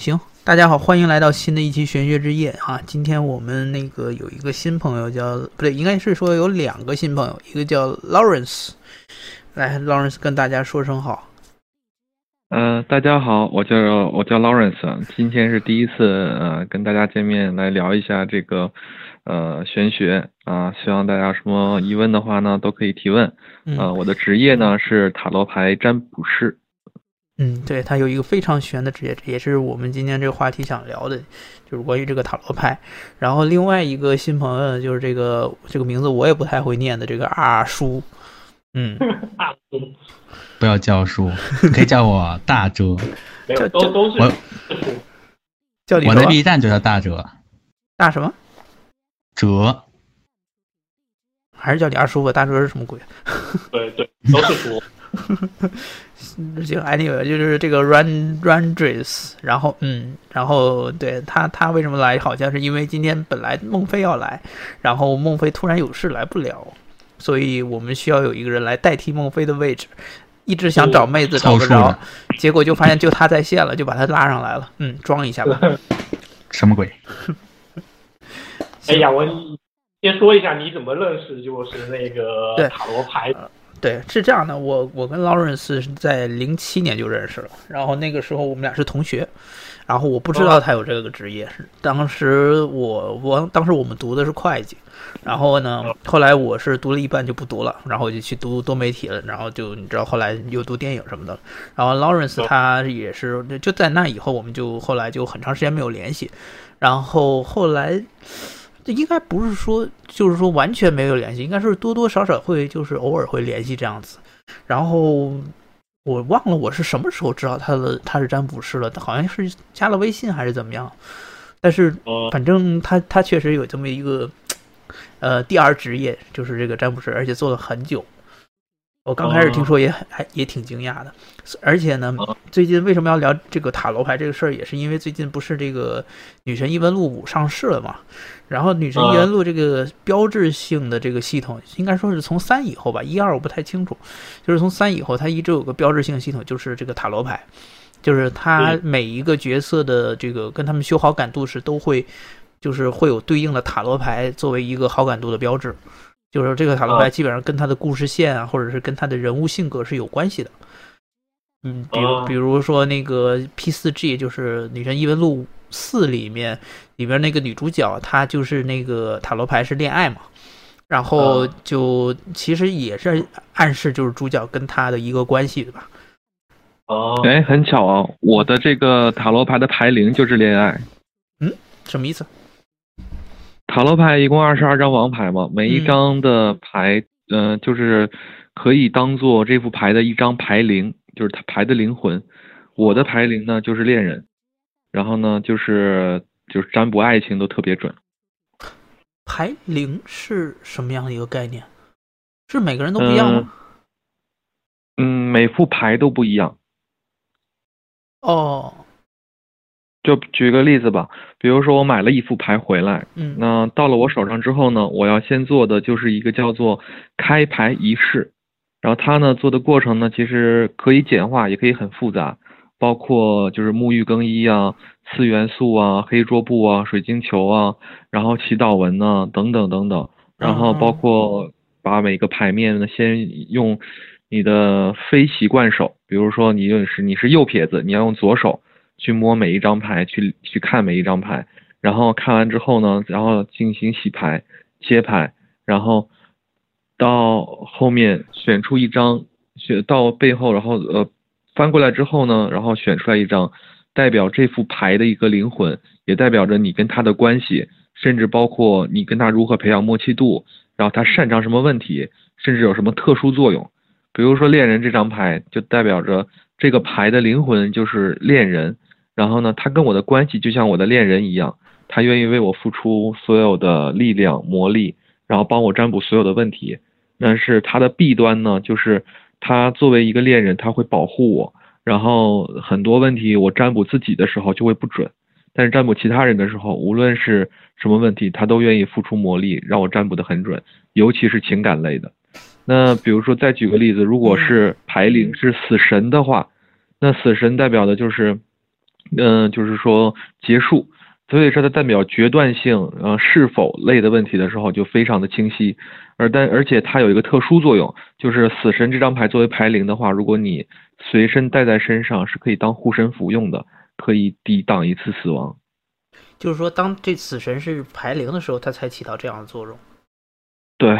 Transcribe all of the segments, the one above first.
行，大家好，欢迎来到新的一期玄学之夜啊！今天我们那个有一个新朋友叫不对，应该是说有两个新朋友，一个叫 Lawrence，来，Lawrence 跟大家说声好。嗯，大家好，我叫我叫 Lawrence，今天是第一次呃跟大家见面，来聊一下这个呃玄学啊，希望大家什么疑问的话呢都可以提问。呃，我的职业呢是塔罗牌占卜师。嗯，对他有一个非常玄的职业，也是我们今天这个话题想聊的，就是关于这个塔罗牌。然后另外一个新朋友就是这个这个名字我也不太会念的这个阿叔，嗯，不要叫叔，可以叫我大哲，没有都都是叫你我的 B 站就叫大哲，大什么哲，还是叫你二叔吧？大哲是什么鬼？对对，都是叔。行，anyway，就是这个 run run dress，然后嗯，然后对他他为什么来？好像是因为今天本来孟非要来，然后孟非突然有事来不了，所以我们需要有一个人来代替孟非的位置。一直想找妹子找不着，结果就发现就他在线了，就把他拉上来了。嗯，装一下吧。什么鬼？哎呀，我先说一下你怎么认识就是那个塔罗牌。对，是这样的，我我跟 Lawrence 是在零七年就认识了，然后那个时候我们俩是同学，然后我不知道他有这个职业，当时我我当时我们读的是会计，然后呢，后来我是读了一半就不读了，然后我就去读多媒体了，然后就你知道后来又读电影什么的，然后 Lawrence 他也是就在那以后我们就后来就很长时间没有联系，然后后来。这应该不是说，就是说完全没有联系，应该是多多少少会，就是偶尔会联系这样子。然后我忘了我是什么时候知道他的他是占卜师了，他好像是加了微信还是怎么样。但是反正他他确实有这么一个呃第二职业，就是这个占卜师，而且做了很久。我刚开始听说也还也挺惊讶的，而且呢，最近为什么要聊这个塔罗牌这个事儿，也是因为最近不是这个女神异闻录五上市了嘛？然后女神异闻录这个标志性的这个系统，应该说是从三以后吧，一二我不太清楚，就是从三以后，它一直有个标志性系统，就是这个塔罗牌，就是它每一个角色的这个跟他们修好感度时都会，就是会有对应的塔罗牌作为一个好感度的标志。就是这个塔罗牌基本上跟他的故事线啊，或者是跟他的人物性格是有关系的。嗯，比如比如说那个 P 四 G，就是《女神异闻录四》里面里边那个女主角，她就是那个塔罗牌是恋爱嘛，然后就其实也是暗示就是主角跟她的一个关系，对吧？哦，哎，很巧啊，我的这个塔罗牌的牌灵就是恋爱。嗯，什么意思？塔罗牌一共二十二张王牌嘛，每一张的牌，嗯，就是可以当做这副牌的一张牌灵，就是它牌的灵魂。我的牌灵呢就是恋人，然后呢就是就是占卜爱情都特别准。牌灵是什么样的一个概念？是每个人都不一样吗？嗯，每副牌都不一样。哦。就举个例子吧，比如说我买了一副牌回来，嗯，那到了我手上之后呢，我要先做的就是一个叫做开牌仪式，然后它呢做的过程呢，其实可以简化，也可以很复杂，包括就是沐浴更衣啊、次元素啊、黑桌布啊、水晶球啊，然后祈祷文呢等等等等，然后包括把每个牌面呢先用你的非习惯手，比如说你是你是右撇子，你要用左手。去摸每一张牌，去去看每一张牌，然后看完之后呢，然后进行洗牌、切牌，然后到后面选出一张，选到背后，然后呃翻过来之后呢，然后选出来一张代表这副牌的一个灵魂，也代表着你跟他的关系，甚至包括你跟他如何培养默契度，然后他擅长什么问题，甚至有什么特殊作用。比如说恋人这张牌，就代表着这个牌的灵魂就是恋人。然后呢，他跟我的关系就像我的恋人一样，他愿意为我付出所有的力量、魔力，然后帮我占卜所有的问题。但是他的弊端呢，就是他作为一个恋人，他会保护我，然后很多问题我占卜自己的时候就会不准，但是占卜其他人的时候，无论是什么问题，他都愿意付出魔力让我占卜的很准，尤其是情感类的。那比如说再举个例子，如果是牌灵是死神的话，那死神代表的就是。嗯，就是说结束。所以说它代表决断性，呃，是否类的问题的时候就非常的清晰。而但而且它有一个特殊作用，就是死神这张牌作为牌灵的话，如果你随身带在身上，是可以当护身符用的，可以抵挡一次死亡。就是说，当这死神是牌灵的时候，它才起到这样的作用。对，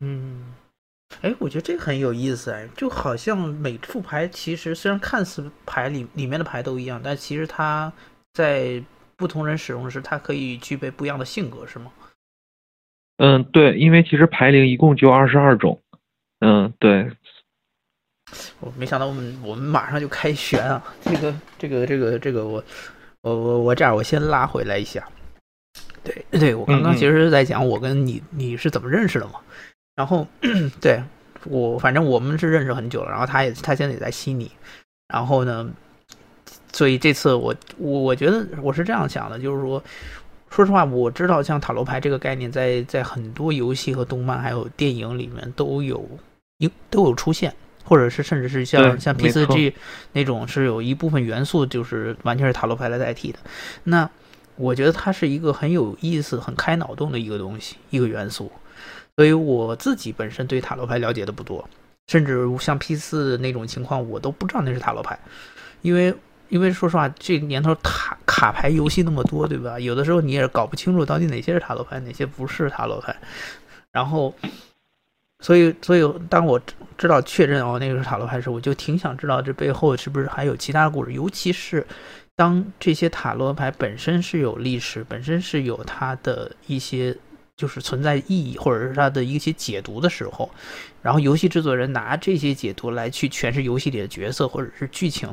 嗯。哎，我觉得这个很有意思哎，就好像每副牌其实虽然看似牌里里面的牌都一样，但其实它在不同人使用时，它可以具备不一样的性格，是吗？嗯，对，因为其实牌灵一共就二十二种。嗯，对。我没想到我们我们马上就开旋啊！这个这个这个这个，我我我我这样，我先拉回来一下。对对，我刚刚其实是在讲我跟你你是怎么认识的嘛。然后，对我反正我们是认识很久了。然后他也他现在也在悉尼。然后呢，所以这次我我我觉得我是这样想的，就是说，说实话，我知道像塔罗牌这个概念，在在很多游戏和动漫还有电影里面都有有都有出现，或者是甚至是像像 P 四 G 那种是有一部分元素就是完全是塔罗牌来代替的。那我觉得它是一个很有意思、很开脑洞的一个东西，一个元素。所以我自己本身对塔罗牌了解的不多，甚至像 P 四那种情况，我都不知道那是塔罗牌，因为因为说实话，这年头塔卡牌游戏那么多，对吧？有的时候你也搞不清楚到底哪些是塔罗牌，哪些不是塔罗牌。然后，所以所以当我知道确认哦那个是塔罗牌时，我就挺想知道这背后是不是还有其他故事，尤其是当这些塔罗牌本身是有历史，本身是有它的一些。就是存在意义，或者是它的一些解读的时候，然后游戏制作人拿这些解读来去诠释游戏里的角色或者是剧情，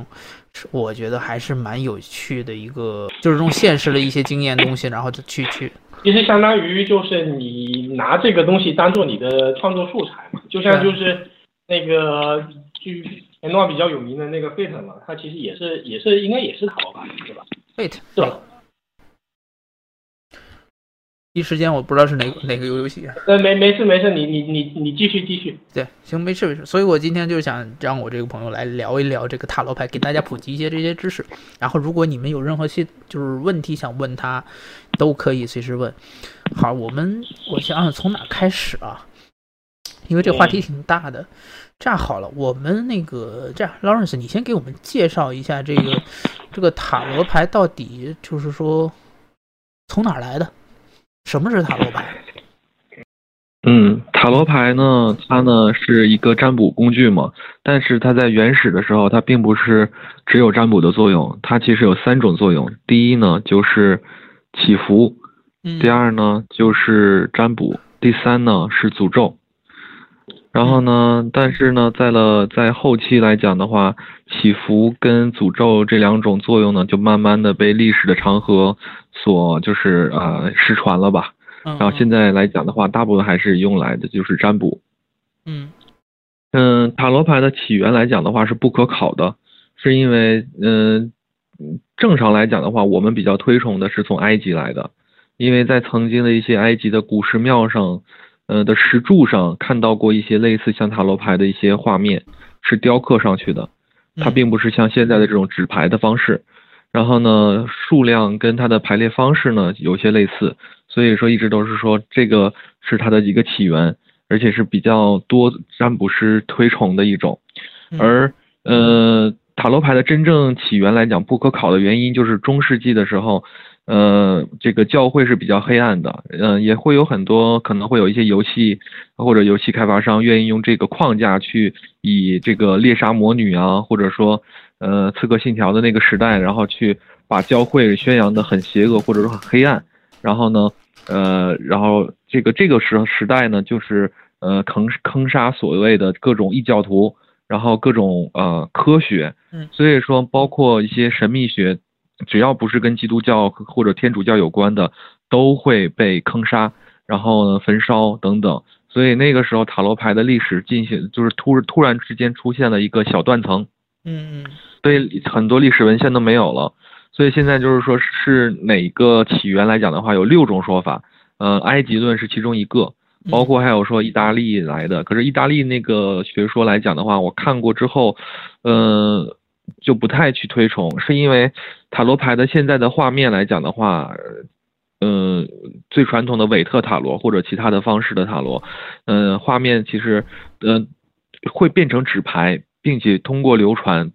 我觉得还是蛮有趣的一个，就是用现实的一些经验东西，然后就去去。其实相当于就是你拿这个东西当做你的创作素材嘛，就像就是那个剧前段比较有名的那个 Fate 嘛，它其实也是也是应该也是塔罗牌，对吧？Fate 是吧？一时间我不知道是哪哪个游游戏。呃，没没事没事，你你你你继续继续。对，行，没事没事。所以我今天就是想让我这个朋友来聊一聊这个塔罗牌，给大家普及一些这些知识。然后，如果你们有任何些就是问题想问他，都可以随时问。好，我们我想想从哪开始啊？因为这话题挺大的。这样好了，我们那个这样，Lawrence，你先给我们介绍一下这个这个塔罗牌到底就是说从哪来的？什么是塔罗牌？嗯，塔罗牌呢，它呢是一个占卜工具嘛，但是它在原始的时候，它并不是只有占卜的作用，它其实有三种作用。第一呢就是祈福，第二呢就是占卜，第三呢是诅咒。然后呢，但是呢，在了在后期来讲的话，祈福跟诅咒这两种作用呢，就慢慢的被历史的长河所就是呃失传了吧。然后现在来讲的话，大部分还是用来的就是占卜。嗯嗯，塔罗牌的起源来讲的话是不可考的，是因为嗯正常来讲的话，我们比较推崇的是从埃及来的，因为在曾经的一些埃及的古石庙上。呃的石柱上看到过一些类似像塔罗牌的一些画面，是雕刻上去的，它并不是像现在的这种纸牌的方式。然后呢，数量跟它的排列方式呢有些类似，所以说一直都是说这个是它的一个起源，而且是比较多占卜师推崇的一种。而呃，塔罗牌的真正起源来讲不可考的原因，就是中世纪的时候。呃，这个教会是比较黑暗的，嗯，也会有很多可能会有一些游戏或者游戏开发商愿意用这个框架去以这个猎杀魔女啊，或者说呃刺客信条的那个时代，然后去把教会宣扬的很邪恶或者说很黑暗，然后呢，呃，然后这个这个时时代呢，就是呃坑坑杀所谓的各种异教徒，然后各种呃科学，嗯，所以说包括一些神秘学。只要不是跟基督教或者天主教有关的，都会被坑杀，然后呢焚烧等等。所以那个时候塔罗牌的历史进行就是突突然之间出现了一个小断层，嗯嗯，所以很多历史文献都没有了。所以现在就是说是哪个起源来讲的话，有六种说法。呃，埃及论是其中一个，包括还有说意大利来的。可是意大利那个学说来讲的话，我看过之后，呃。就不太去推崇，是因为塔罗牌的现在的画面来讲的话，嗯，最传统的韦特塔罗或者其他的方式的塔罗，嗯，画面其实，嗯，会变成纸牌，并且通过流传。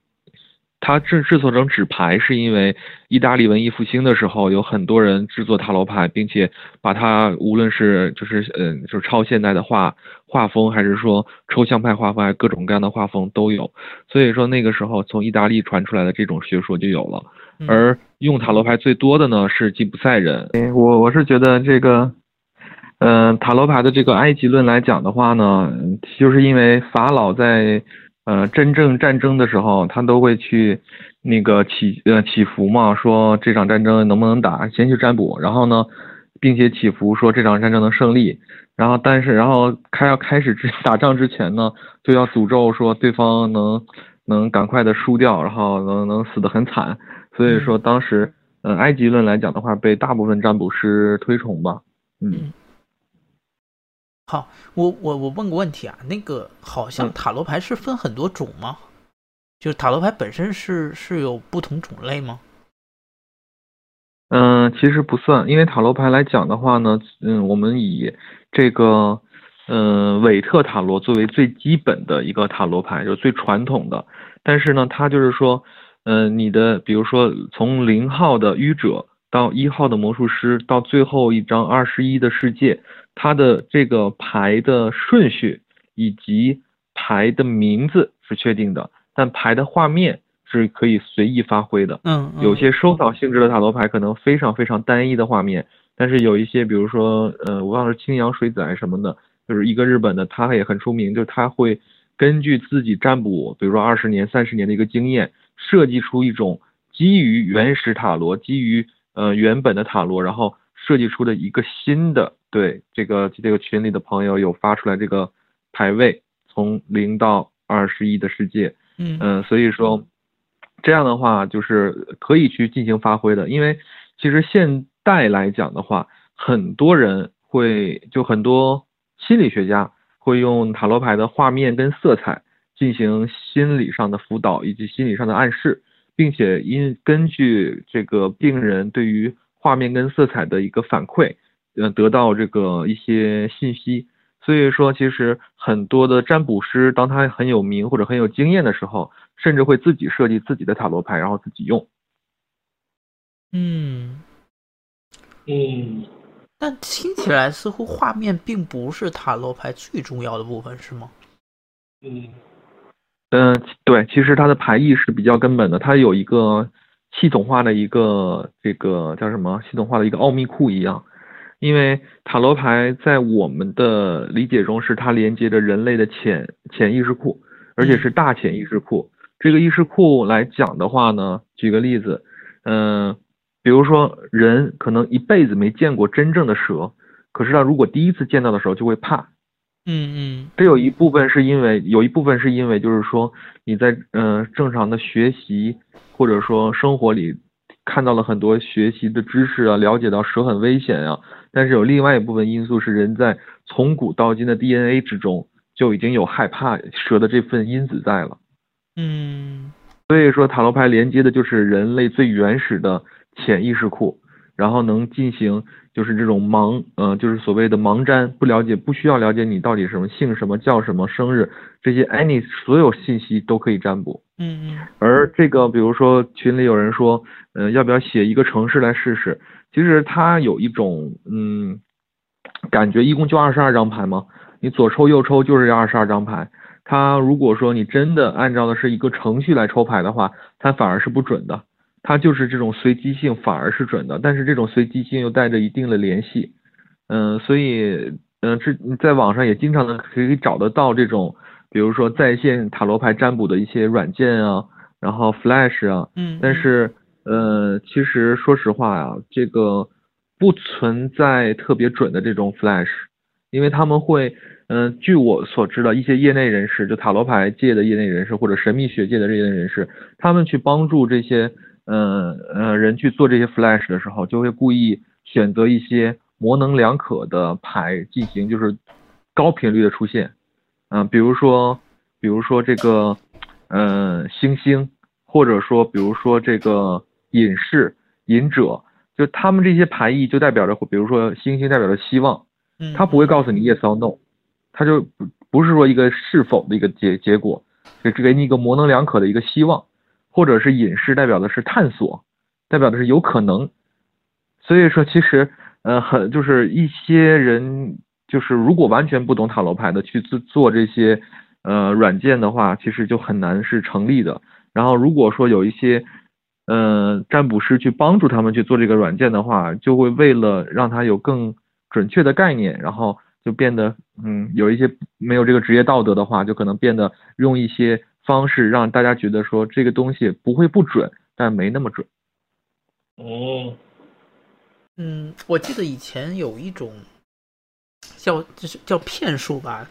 它制制作成纸牌，是因为意大利文艺复兴的时候，有很多人制作塔罗牌，并且把它无论是就是嗯就是超现代的画画风，还是说抽象派画风，还各种各样的画风都有。所以说那个时候从意大利传出来的这种学说就有了。而用塔罗牌最多的呢是吉普赛人。我我是觉得这个，嗯，塔罗牌的这个埃及论来讲的话呢，就是因为法老在。呃，真正战争的时候，他都会去那个祈呃祈福嘛，说这场战争能不能打，先去占卜，然后呢，并且祈福说这场战争能胜利，然后但是然后开要开始之 打仗之前呢，就要诅咒说对方能能赶快的输掉，然后能能死得很惨，所以说当时嗯埃及论来讲的话，被大部分占卜师推崇吧，嗯。好，我我我问个问题啊，那个好像塔罗牌是分很多种吗？就是塔罗牌本身是是有不同种类吗？嗯，其实不算，因为塔罗牌来讲的话呢，嗯，我们以这个嗯韦特塔罗作为最基本的一个塔罗牌，就是最传统的。但是呢，它就是说，嗯，你的比如说从零号的愚者到一号的魔术师，到最后一张二十一的世界。它的这个牌的顺序以及牌的名字是确定的，但牌的画面是可以随意发挥的。嗯，有些收藏性质的塔罗牌可能非常非常单一的画面，但是有一些，比如说，呃，我忘了青阳水仔什么的，就是一个日本的，他也很出名，就是他会根据自己占卜，比如说二十年、三十年的一个经验，设计出一种基于原始塔罗、基于呃原本的塔罗，然后。设计出的一个新的，对这个这个群里的朋友有发出来这个排位，从零到二十一的世界，嗯。嗯，所以说这样的话就是可以去进行发挥的，因为其实现代来讲的话，很多人会就很多心理学家会用塔罗牌的画面跟色彩进行心理上的辅导以及心理上的暗示，并且因根据这个病人对于画面跟色彩的一个反馈，呃，得到这个一些信息。所以说，其实很多的占卜师，当他很有名或者很有经验的时候，甚至会自己设计自己的塔罗牌，然后自己用。嗯嗯，但听起来似乎画面并不是塔罗牌最重要的部分，是吗？嗯嗯，对，其实它的牌意是比较根本的，它有一个。系统化的一个这个叫什么？系统化的一个奥秘库一样，因为塔罗牌在我们的理解中是它连接着人类的潜潜意识库，而且是大潜意识库。这个意识库来讲的话呢，举个例子，嗯，比如说人可能一辈子没见过真正的蛇，可是他如果第一次见到的时候就会怕。嗯嗯，这有一部分是因为有一部分是因为就是说你在嗯正常的学习或者说生活里看到了很多学习的知识啊，了解到蛇很危险啊，但是有另外一部分因素是人在从古到今的 DNA 之中就已经有害怕蛇的这份因子在了。嗯，所以说塔罗牌连接的就是人类最原始的潜意识库，然后能进行。就是这种盲，呃，就是所谓的盲占，不了解，不需要了解你到底什么姓什么叫什么生日这些，any 所有信息都可以占卜。嗯嗯。而这个，比如说群里有人说，嗯，要不要写一个城市来试试？其实它有一种，嗯，感觉一共就二十二张牌嘛？你左抽右抽就是这二十二张牌。它如果说你真的按照的是一个程序来抽牌的话，它反而是不准的。它就是这种随机性反而是准的，但是这种随机性又带着一定的联系，嗯，所以嗯，这在网上也经常的可以找得到这种，比如说在线塔罗牌占卜的一些软件啊，然后 Flash 啊，嗯，但是呃，其实说实话呀，这个不存在特别准的这种 Flash，因为他们会，嗯，据我所知的一些业内人士，就塔罗牌界的业内人士或者神秘学界的业内人士，他们去帮助这些。嗯呃，人去做这些 flash 的时候，就会故意选择一些模棱两可的牌进行，就是高频率的出现。嗯，比如说，比如说这个，嗯，星星，或者说比如说这个隐士、隐者，就他们这些牌意就代表着，比如说星星代表着希望，嗯，他不会告诉你 yes or no，他就不不是说一个是否的一个结结果，就只给你一个模棱两可的一个希望，或者是隐士代表的是探索，代表的是有可能。所以说，其实呃很就是一些人就是如果完全不懂塔罗牌的去做做这些呃软件的话，其实就很难是成立的。然后如果说有一些呃占卜师去帮助他们去做这个软件的话，就会为了让他有更准确的概念，然后就变得嗯有一些没有这个职业道德的话，就可能变得用一些方式让大家觉得说这个东西不会不准，但没那么准。哦嗯，我记得以前有一种叫就是叫骗术吧，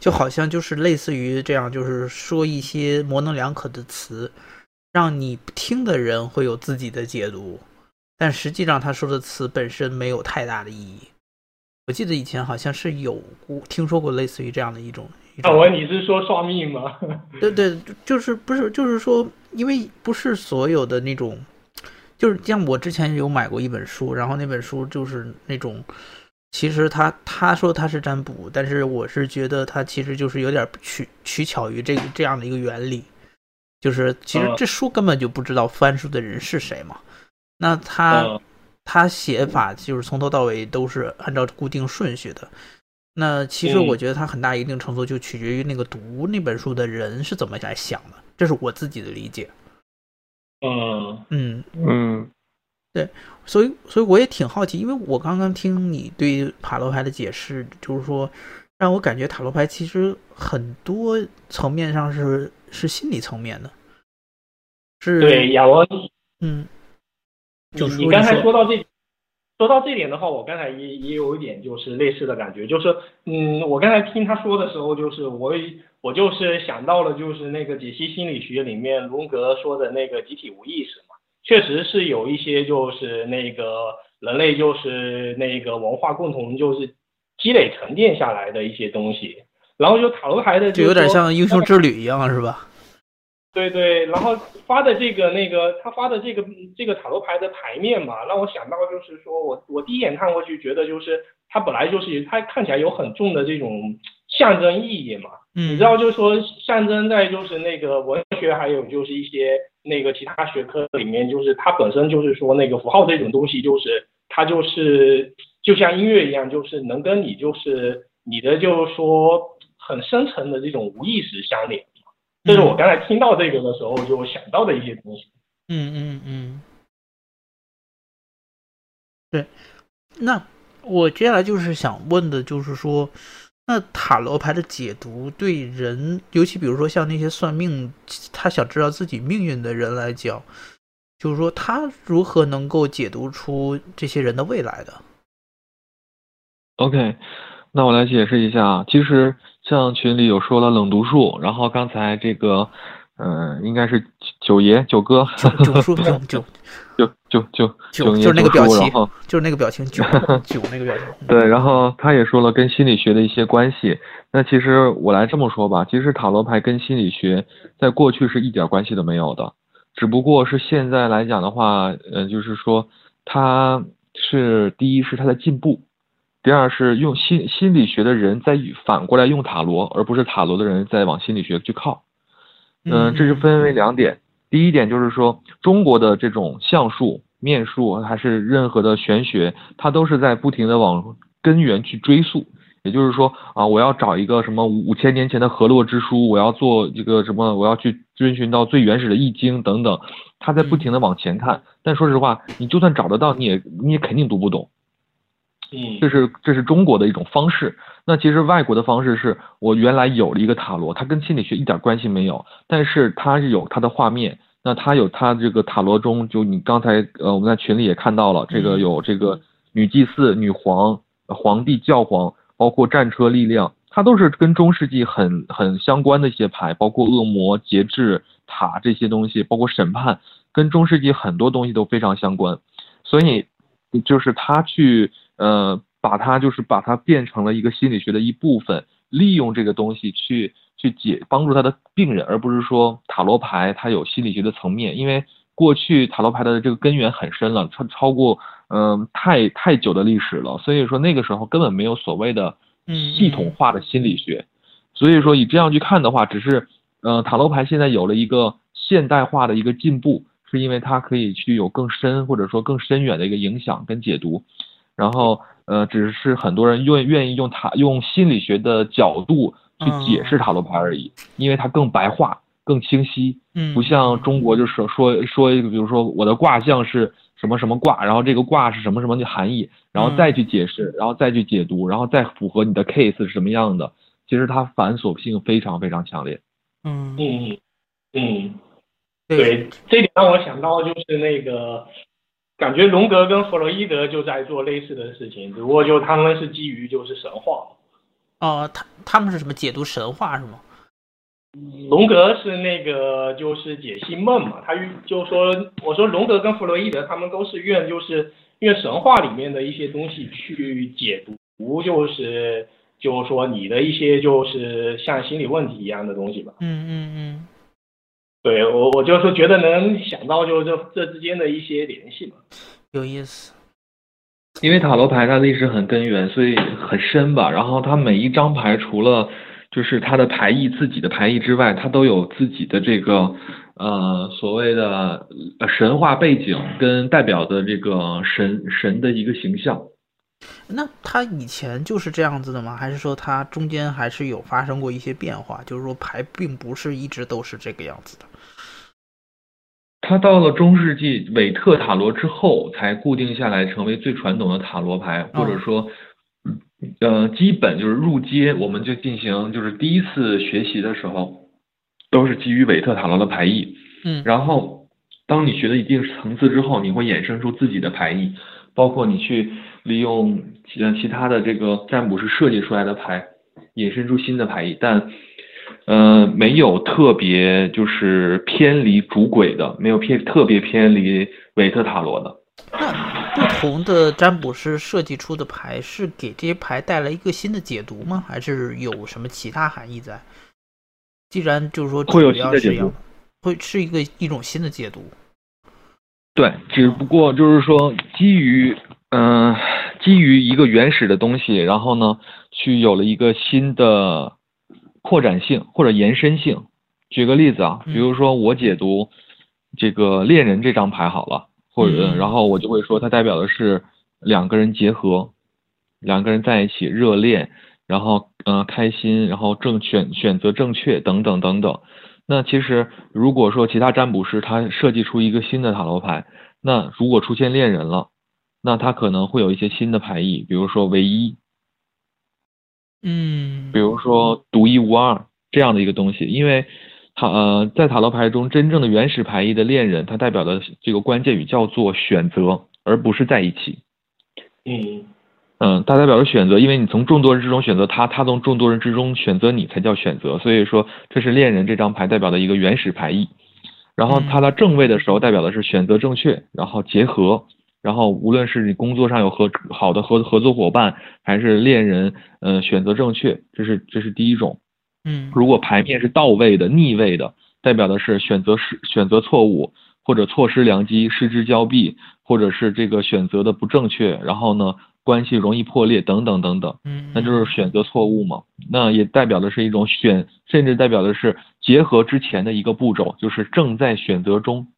就好像就是类似于这样，就是说一些模棱两可的词，让你听的人会有自己的解读，但实际上他说的词本身没有太大的意义。我记得以前好像是有过听说过类似于这样的一种。一种那我你是说算命吗？对对，就是不是就是说，因为不是所有的那种，就是像我之前有买过一本书，然后那本书就是那种，其实他他说他是占卜，但是我是觉得他其实就是有点取取巧于这个这样的一个原理，就是其实嗯这书根本就不知道翻书的人是谁嘛，那他。嗯他写法就是从头到尾都是按照固定顺序的。那其实嗯我觉得他很大一定程度就取决于那个读那本书的人是怎么来想的，这是我自己的理解。嗯嗯，嗯对所以所以我也挺好奇，因为我刚刚听你对塔罗牌的解释，就是说让我感觉塔罗牌其实很多层面上是是心理层面的，是对，亚文，嗯，你就说你刚才说说到这，说到这点的话，我刚才也也有一点就是类似的感觉，就是嗯，我刚才听他说的时候，就是我我就是想到了就是那个解析心理学里面荣格说的那个集体无意识嘛，确实是有一些就是那个人类就是那个文化共同就是积累沉淀下来的一些东西，然后就塔罗牌的就有点像英雄之旅一样，是吧？对对，然后发的这个那个他发的这个这个塔罗牌的牌面嘛，让我想到就是说我我第一眼看过去觉得就是它本来就是它看起来有很重的这种象征意义嘛，嗯，你知道就是说象征在就是那个文学还有就是一些那个其他学科里面，就是它本身就是说那个符号这种东西，就是它就是就像音乐一样，就是能跟你就是你的就是说很深层的这种无意识相连。这是我刚才听到这个的时候就想到的一些东西。嗯嗯嗯，对。那我接下来就是想问的，就是说，那塔罗牌的解读对人，尤其比如说像那些算命，他想知道自己命运的人来讲，就是说他如何能够解读出这些人的未来的？OK，那我来解释一下啊。其实像群里有说了冷读术，然后刚才这个，嗯、应该是九爷九哥，九叔九九 九九九九，爷就是那个表情然后，就是那个表情，九 九那个表情。对，然后他也说了跟心理学的一些关系。那其实我来这么说吧，其实塔罗牌跟心理学在过去是一点关系都没有的，只不过是现在来讲的话，呃，就是说它是第一是它的进步，第二是用心心理学的人在反过来用塔罗，而不是塔罗的人在往心理学去靠。嗯，这是分为两点。第一点就是说，中国的这种相术、面术还是任何的玄学，它都是在不停的往根源去追溯。也就是说啊，我要找一个什么五千年前的河洛之书，我要做一个什么，我要去遵循到最原始的易经等等，他在不停的往前看。但说实话，你就算找得到，你也你也肯定读不懂。嗯。这是这是中国的一种方式。那其实外国的方式是我原来有了一个塔罗，它跟心理学一点关系没有，但是它是有它的画面，那它有它这个塔罗中，就你刚才呃我们在群里也看到了，这个嗯。有这个女祭司、女皇、呃皇帝、教皇，包括战车力量，它都是跟中世纪很很相关的一些牌，包括恶魔、节制、塔这些东西，包括审判，跟中世纪很多东西都非常相关，所以就是他去呃把它就是把它变成了一个心理学的一部分，利用这个东西去去解帮助他的病人，而不是说塔罗牌它有心理学的层面，因为过去塔罗牌的这个根源很深了，超超过嗯、太太久的历史了，所以说那个时候根本没有所谓的嗯系统化的心理学，所以说你这样去看的话，只是呃塔罗牌现在有了一个现代化的一个进步，是因为它可以去有更深或者说更深远的一个影响跟解读，然后呃只是很多人愿愿意用塔用心理学的角度去解释塔罗牌而已，因为它更白话、更清晰，嗯。不像中国就是说说说一个，比如说我的卦象是什么什么卦，然后这个卦是什么什么的含义，然后再去解释，然后再去解读，然后再符合你的 case 是什么样的。其实它繁琐性非常非常强烈。嗯。嗯嗯，对。对，这点让我想到就是那个，感觉荣格跟弗洛伊德就在做类似的事情，只不过就他们是基于就是神话。哦，他他们是什么解读神话是吗？荣格是那个就是解析梦嘛，他就说我说荣格跟弗洛伊德他们都是愿就是用神话里面的一些东西去解读，就是就是说你的一些就是像心理问题一样的东西吧。嗯嗯嗯，对我我就是觉得能想到就是这这之间的一些联系嘛。有意思。因为塔罗牌它历史很根源，所以很深吧。然后它每一张牌除了就是它的牌意自己的牌意之外，它都有自己的这个呃所谓的呃神话背景跟代表的这个神神的一个形象。那它以前就是这样子的吗？还是说它中间还是有发生过一些变化？就是说牌并不是一直都是这个样子的。它到了中世纪韦特塔罗之后，才固定下来成为最传统的塔罗牌，或者说，呃，基本就是入阶，我们就进行就是第一次学习的时候，都是基于韦特塔罗的牌意。嗯然后，当你学了一定层次之后，你会衍生出自己的牌意，包括你去利用其其他的这个占卜师设计出来的牌，引申出新的牌意，但呃没有特别就是偏离主轨的，没有偏特别偏离韦特塔罗的。那不同的占卜师设计出的牌是给这些牌带来一个新的解读吗？还是有什么其他含义在？既然就是说会有新的解读会是一个一种新的解读。对，只不过就是说基于嗯、基于一个原始的东西，然后呢，去有了一个新的扩展性或者延伸性。举个例子啊，比如说我解读这个恋人这张牌好了，或者嗯然后我就会说它代表的是两个人结合，两个人在一起热恋，然后嗯、呃开心，然后正选选择正确等等等等。那其实如果说其他占卜师他设计出一个新的塔罗牌，那如果出现恋人了，那他可能会有一些新的牌意，比如说唯一，嗯比如说独一无二这样的一个东西，因为塔呃在塔罗牌中真正的原始牌意的恋人，它代表的这个关键语叫做选择，而不是在一起。嗯嗯，它代表着选择，因为你从众多人之中选择他，他从众多人之中选择你，才叫选择。所以说，这是恋人这张牌代表的一个原始牌意。然后它的正位的时候，代表的是选择正确，然后结合，然后无论是你工作上有合好的合合作伙伴，还是恋人，呃，选择正确，这是这是第一种。嗯如果牌面是到位的、逆位的，代表的是选择失选择错误，或者错失良机、失之交臂，或者是这个选择的不正确，然后呢关系容易破裂等等等等，嗯，那就是选择错误嘛。那也代表的是一种选，甚至代表的是结合之前的一个步骤，就是正在选择中。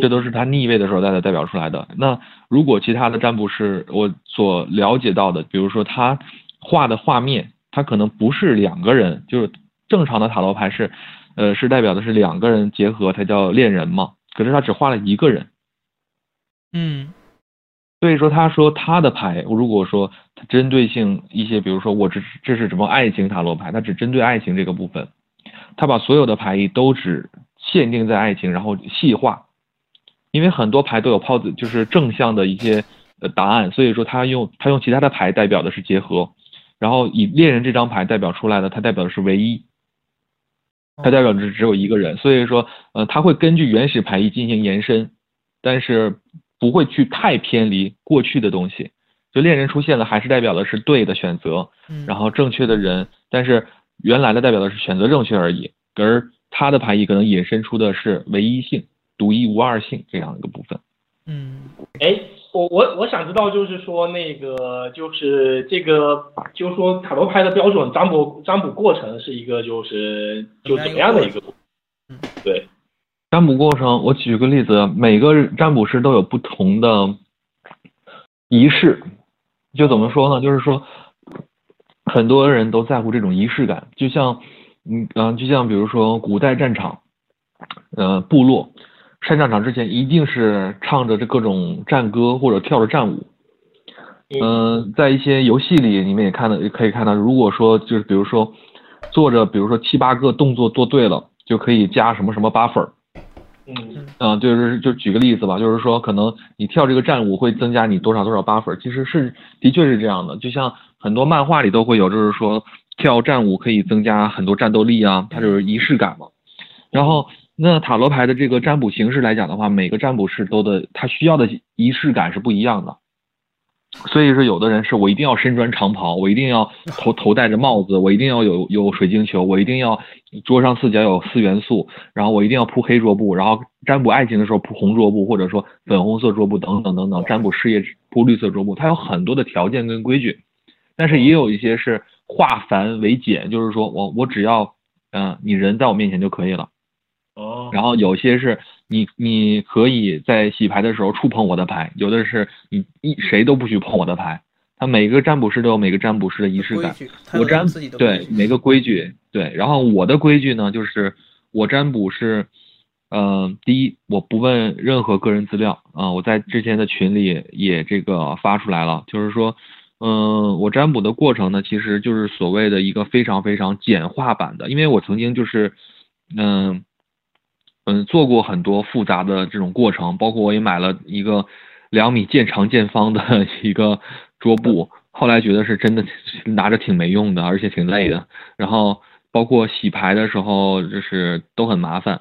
这都是他逆位的时候代代表出来的。那如果其他的占卜是我所了解到的，比如说他画的画面，他可能不是两个人，就是正常的塔罗牌是，呃，是代表的是两个人结合才叫恋人嘛。可是他只画了一个人，嗯所以说他说他的牌，如果说他针对性一些，比如说我这这是什么爱情塔罗牌，他只针对爱情这个部分，他把所有的牌意都只限定在爱情，然后细化。因为很多牌都有抛子，就是正向的一些呃答案，所以说他用他用其他的牌代表的是结合，然后以恋人这张牌代表出来的，它代表的是唯一，它代表的只有一个人，所以说呃他会根据原始牌意进行延伸，但是不会去太偏离过去的东西。就恋人出现了，还是代表的是对的选择，嗯，然后正确的人，但是原来的代表的是选择正确而已，而他的牌意可能引申出的是唯一性、独一无二性这样一个部分。嗯，哎，我我我想知道，就是说那个就是这个，就是说塔罗牌的标准占卜占卜过程是一个就是就怎么样的一个？嗯，对，占卜过程，我举个例子，每个占卜师都有不同的仪式，就怎么说呢？就是说，很多人都在乎这种仪式感，就像嗯嗯，就像比如说古代战场，呃，部落。上战场之前一定是唱着这各种战歌或者跳着战舞，嗯，在一些游戏里你们也看到，也可以看到，如果说就是比如说做着，比如说七八个动作做对了，就可以加什么什么八分儿，嗯。嗯，就是就举个例子吧，就是说可能你跳这个战舞会增加你多少多少八分儿，其实是的确是这样的，就像很多漫画里都会有，就是说跳战舞可以增加很多战斗力啊，它就是仪式感嘛，然后。那塔罗牌的这个占卜形式来讲的话，每个占卜师都的他需要的仪式感是不一样的。所以说，有的人是我一定要身穿长袍，我一定要头头戴着帽子，我一定要有有水晶球，我一定要桌上四角有四元素，然后我一定要铺黑桌布，然后占卜爱情的时候铺红桌布，或者说粉红色桌布等等等等，占卜事业铺绿色桌布，它有很多的条件跟规矩。但是也有一些是化繁为简，就是说我我只要嗯你人在我面前就可以了。哦，然后有些是你你可以在洗牌的时候触碰我的牌，有的是你一谁都不许碰我的牌。他每个占卜师都有每个占卜师的仪式感，我占对每个规矩对。然后我的规矩呢，就是我占卜是，呃，第一我不问任何个人资料啊，我在之前的群里也这个发出来了，就是说，嗯，我占卜的过程呢，其实就是所谓的一个非常非常简化版的，因为我曾经就是，嗯。嗯，做过很多复杂的这种过程，包括我也买了一个两米见长见方的 一个桌布，后来觉得是真的拿着挺没用的，而且挺累的。然后包括洗牌的时候，就是都很麻烦。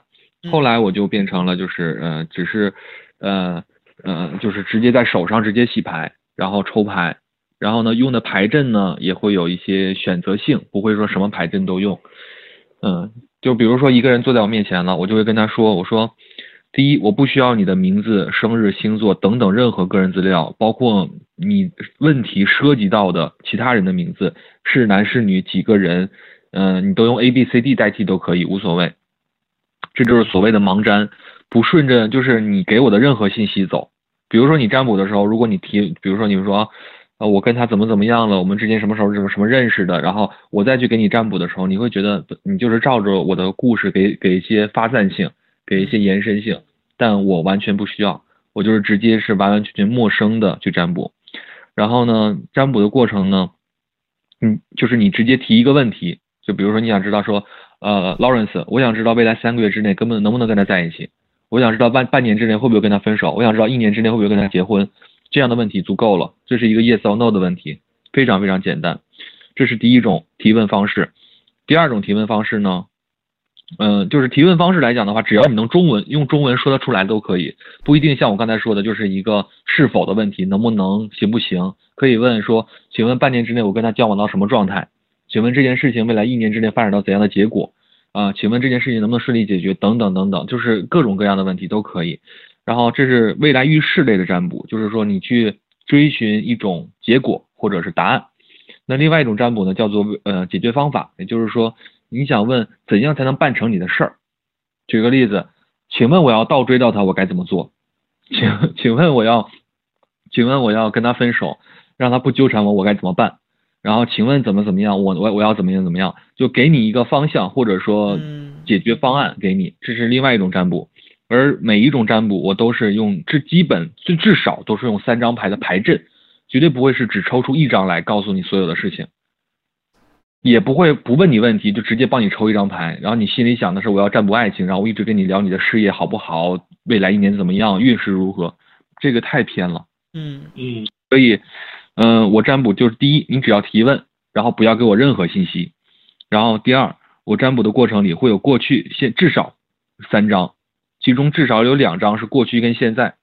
后来我就变成了就是呃，只是呃呃，就是直接在手上直接洗牌，然后抽牌，然后呢用的牌阵呢也会有一些选择性，不会说什么牌阵都用，嗯。就比如说一个人坐在我面前了，我就会跟他说：“我说，第一，我不需要你的名字、生日、星座等等任何个人资料，包括你问题涉及到的其他人的名字，是男是女，几个人，嗯，你都用 A B C D 代替都可以，无所谓。这就是所谓的盲占，不顺着就是你给我的任何信息走。比如说你占卜的时候，如果你提，比如说你说。”我跟他怎么怎么样了？我们之间什么时候什么什么认识的？然后我再去给你占卜的时候，你会觉得你就是照着我的故事给给一些发散性，给一些延伸性，但我完全不需要，我就是直接是完完全全陌生的去占卜。然后呢，占卜的过程呢，嗯，就是你直接提一个问题，就比如说你想知道说，呃，Lawrence，我想知道未来三个月之内根本能不能跟他在一起？我想知道半半年之内会不会跟他分手？我想知道一年之内会不会跟他结婚？这样的问题足够了，这是一个 yes or no 的问题，非常非常简单。这是第一种提问方式。第二种提问方式呢，嗯，就是提问方式来讲的话，只要你能中文用中文说得出来都可以，不一定像我刚才说的，就是一个是否的问题，能不能行不行？可以问说，请问半年之内我跟他交往到什么状态？请问这件事情未来一年之内发展到怎样的结果？啊，请问这件事情能不能顺利解决？等等等等，就是各种各样的问题都可以。然后这是未来预示类的占卜，就是说你去追寻一种结果或者是答案。那另外一种占卜呢，叫做呃解决方法，也就是说你想问怎样才能办成你的事儿。举个例子，请问我要倒追到他，我该怎么做？请请问我要，请问我要跟他分手，让他不纠缠我，我该怎么办？然后请问怎么怎么样，我我我要怎么样怎么样？就给你一个方向或者说解决方案给你，这是另外一种占卜。而每一种占卜，我都是用至基本最至少都是用三张牌的牌阵，绝对不会是只抽出一张来告诉你所有的事情，也不会不问你问题就直接帮你抽一张牌，然后你心里想的是我要占卜爱情，然后我一直跟你聊你的事业好不好，未来一年怎么样，运势如何，这个太偏了。嗯嗯，所以，嗯，我占卜就是第一，你只要提问，然后不要给我任何信息，然后第二，我占卜的过程里会有过去现至少三张。其中至少有两张是过去跟现在，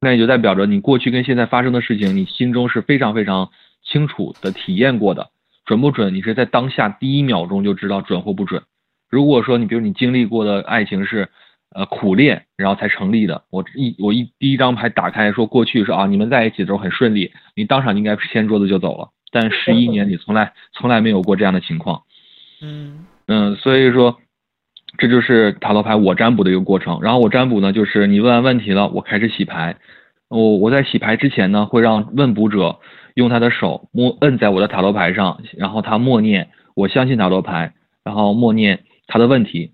那也就代表着你过去跟现在发生的事情，你心中是非常非常清楚的体验过的。准不准？你是在当下第一秒钟就知道准或不准。如果说你比如你经历过的爱情是，呃苦恋然后才成立的，我一我一第一张牌打开说过去是啊你们在一起的时候很顺利，你当场应该掀桌子就走了。但十一年你从来从来没有过这样的情况。嗯嗯，所以说这就是塔罗牌我占卜的一个过程。然后我占卜呢，就是你问完问题了，我开始洗牌。我我在洗牌之前呢，会让问卜者用他的手摸摁在我的塔罗牌上，然后他默念我相信塔罗牌，然后默念他的问题，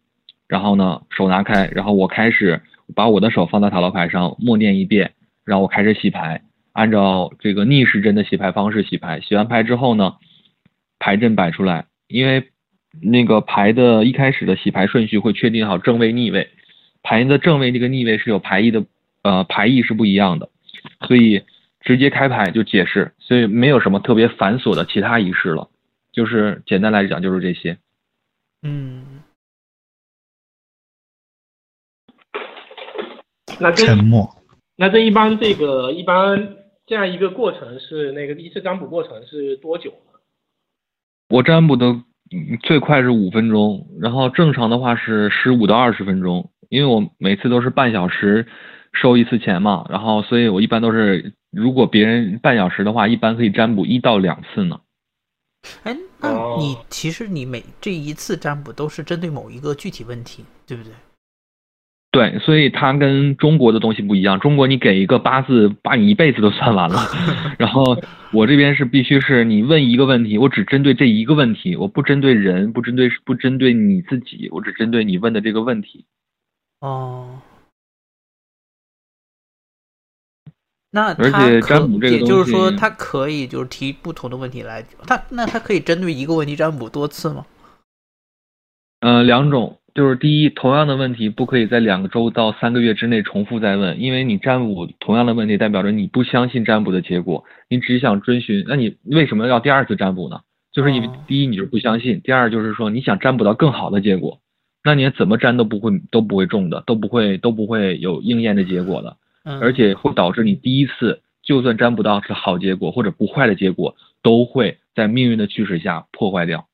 然后呢手拿开，然后我开始把我的手放在塔罗牌上默念一遍，然后我开始洗牌，按照这个逆时针的洗牌方式洗牌。洗完牌之后呢，牌阵摆出来，因为那个牌的一开始的洗牌顺序会确定好正位逆位，牌的正位这个逆位是有牌意的。呃，牌意是不一样的，所以直接开牌就解释，所以没有什么特别繁琐的其他仪式了，就是简单来讲就是这些。嗯，那这沉默。那这一般这个一般这样一个过程是那个一次占卜过程是多久呢？我占卜的嗯最快是五分钟，然后正常的话是十五到二十分钟，因为我每次都是半小时收一次钱嘛，然后所以我一般都是如果别人半小时的话，一般可以占卜一到两次呢。哎，那哦你其实你每这一次占卜都是针对某一个具体问题，对不对？对，所以它跟中国的东西不一样。中国你给一个八字，把你一辈子都算完了。然后我这边是必须是你问一个问题，我只针对这一个问题，我不针对人，不针对不针对你自己，我只针对你问的这个问题。哦，那而且占卜这个也就是说，东西他可以就是提不同的问题来，他那他可以针对一个问题占卜多次吗？呃，两种，就是第一，同样的问题不可以在两个周到三个月之内重复再问，因为你占卜同样的问题，代表着你不相信占卜的结果，你只想遵循，那你为什么要第二次占卜呢？就是因为哦第一你就是不相信，第二就是说你想占卜到更好的结果，那你怎么占都不会都不会中的，都不会都不会有应验的结果的，嗯，而且会导致你第一次就算占卜到是好结果或者不坏的结果，都会在命运的驱使下破坏掉。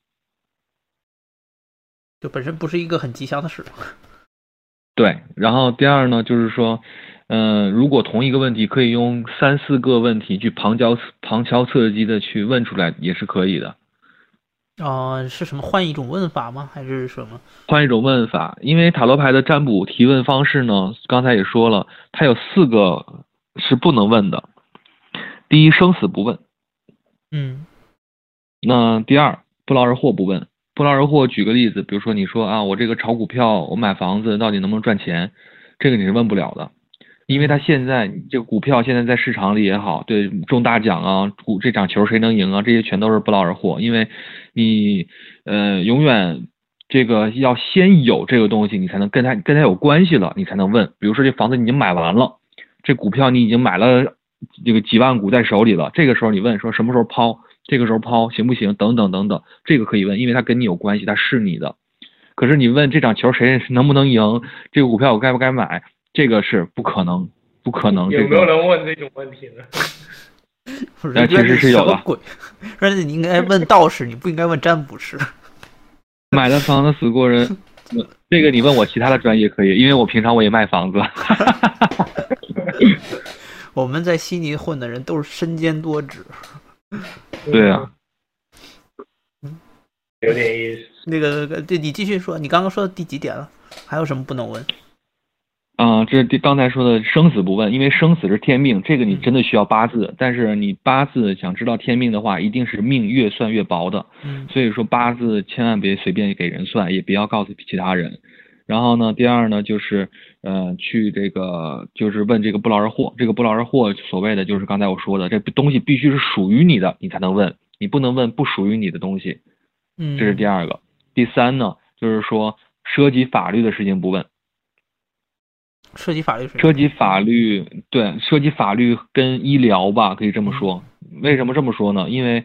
就本身不是一个很吉祥的事。对，然后第二呢，就是说，嗯、如果同一个问题可以用三四个问题去旁敲旁敲侧击的去问出来，也是可以的。哦、是什么换一种问法吗？还是什么？换一种问法，因为塔罗牌的占卜提问方式呢，刚才也说了，它有四个是不能问的。第一，生死不问；嗯那第二，不劳而获不问。不劳而获，举个例子，比如说你说啊，我这个炒股票，我买房子到底能不能赚钱？这个你是问不了的，因为他现在这个股票现在在市场里也好，对中大奖啊，股这场球谁能赢啊，这些全都是不劳而获，因为你呃永远这个要先有这个东西，你才能跟它跟它有关系了，你才能问。比如说这房子你已经买完了，这股票你已经买了这个几万股在手里了，这个时候你问说什么时候抛？这个时候抛行不行？等等等等，这个可以问，因为它跟你有关系，它是你的。可是你问这场球谁能不能赢？这个股票我该不该买？这个是不可能，不可能。这有没有人问这种问题呢？那其实是有的？而且你应该问道士，你不应该问占卜师。买了房子死过人，这个你问我其他的专业可以，因为我平常我也卖房子。我们在悉尼混的人都是身兼多职。对啊，有点意思。那个，对你继续说，你刚刚说的第几点了？还有什么不能问？啊、这是第刚才说的生死不问，因为生死是天命，这个你真的需要八字。但是你八字想知道天命的话，一定是命越算越薄的。嗯所以说八字千万别随便给人算，也不要告诉其他人。然后呢，第二呢，就是呃，去这个就是问这个不劳而获，这个不劳而获所谓的就是刚才我说的，这东西必须是属于你的，你才能问，你不能问不属于你的东西。嗯，这是第二个。第三呢，就是说涉及法律的事情不问，涉及法律涉及法律对涉及法律跟医疗吧，可以这么说。为什么这么说呢？因为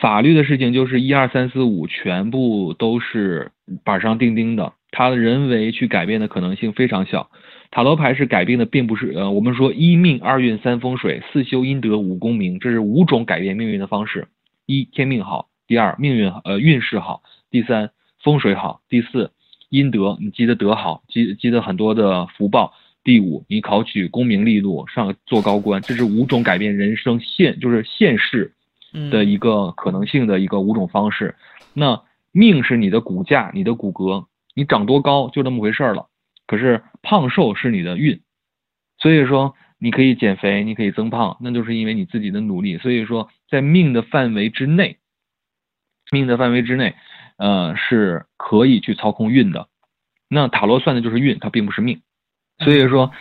法律的事情就是一二三四五全部都是板上钉钉的，它的人为去改变的可能性非常小。塔罗牌是改变的，并不是呃，我们说一命二运三风水四修阴德五功名，这是五种改变命运的方式。一天命好，第二命运呃运势好，第三风水好，第四阴德你积的德好，积积的很多的福报，第五你考取功名利禄上做高官，这是五种改变人生现就是现世的一个可能性的一个五种方式。那命是你的骨架，你的骨骼，你长多高就那么回事儿了。可是胖瘦是你的运，所以说你可以减肥，你可以增胖，那就是因为你自己的努力。所以说在命的范围之内，命的范围之内，呃是可以去操控运的。那塔罗算的就是运，它并不是命。所以说，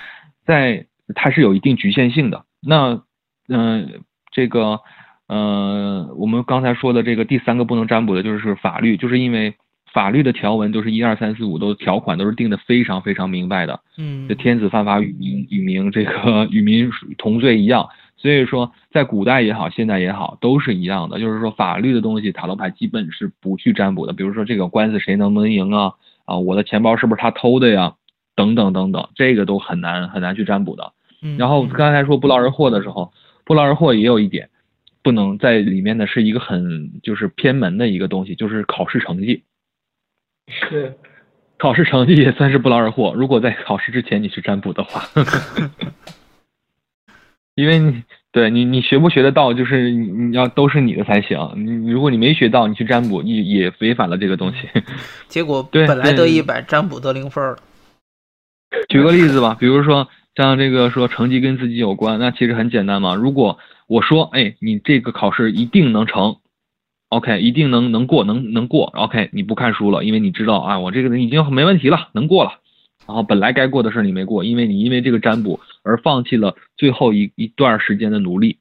在它是有一定局限性的。那嗯，这个呃，我们刚才说的这个第三个不能占卜的就是法律，就是因为。法律的条文都是一二三四五，都条款都是定的非常非常明白的。嗯，这天子犯法与民与民这个与民同罪一样。所以说，在古代也好，现在也好，都是一样的。就是说，法律的东西，塔罗牌基本是不去占卜的。比如说，这个官司谁能不能赢啊？啊，我的钱包是不是他偷的呀？等等等等，这个都很难很难去占卜的。然后刚才说不劳而获的时候，不劳而获也有一点，不能在里面呢是一个很就是偏门的一个东西，就是考试成绩。是，考试成绩也算是不劳而获。如果在考试之前你去占卜的话，因为你对你你学不学得到，就是你你要都是你的才行。你如果你没学到，你去占卜也也违反了这个东西。结果 本来得一百，占卜得零分了。举个例子吧，比如说像这个说成绩跟自己有关，那其实很简单嘛。如果我说，哎，你这个考试一定能成。OK，一定能能过，能能过。OK，你不看书了，因为你知道啊，我这个人已经没问题了，能过了。然后本来该过的事你没过，因为你因为这个占卜而放弃了最后一一段时间的努力。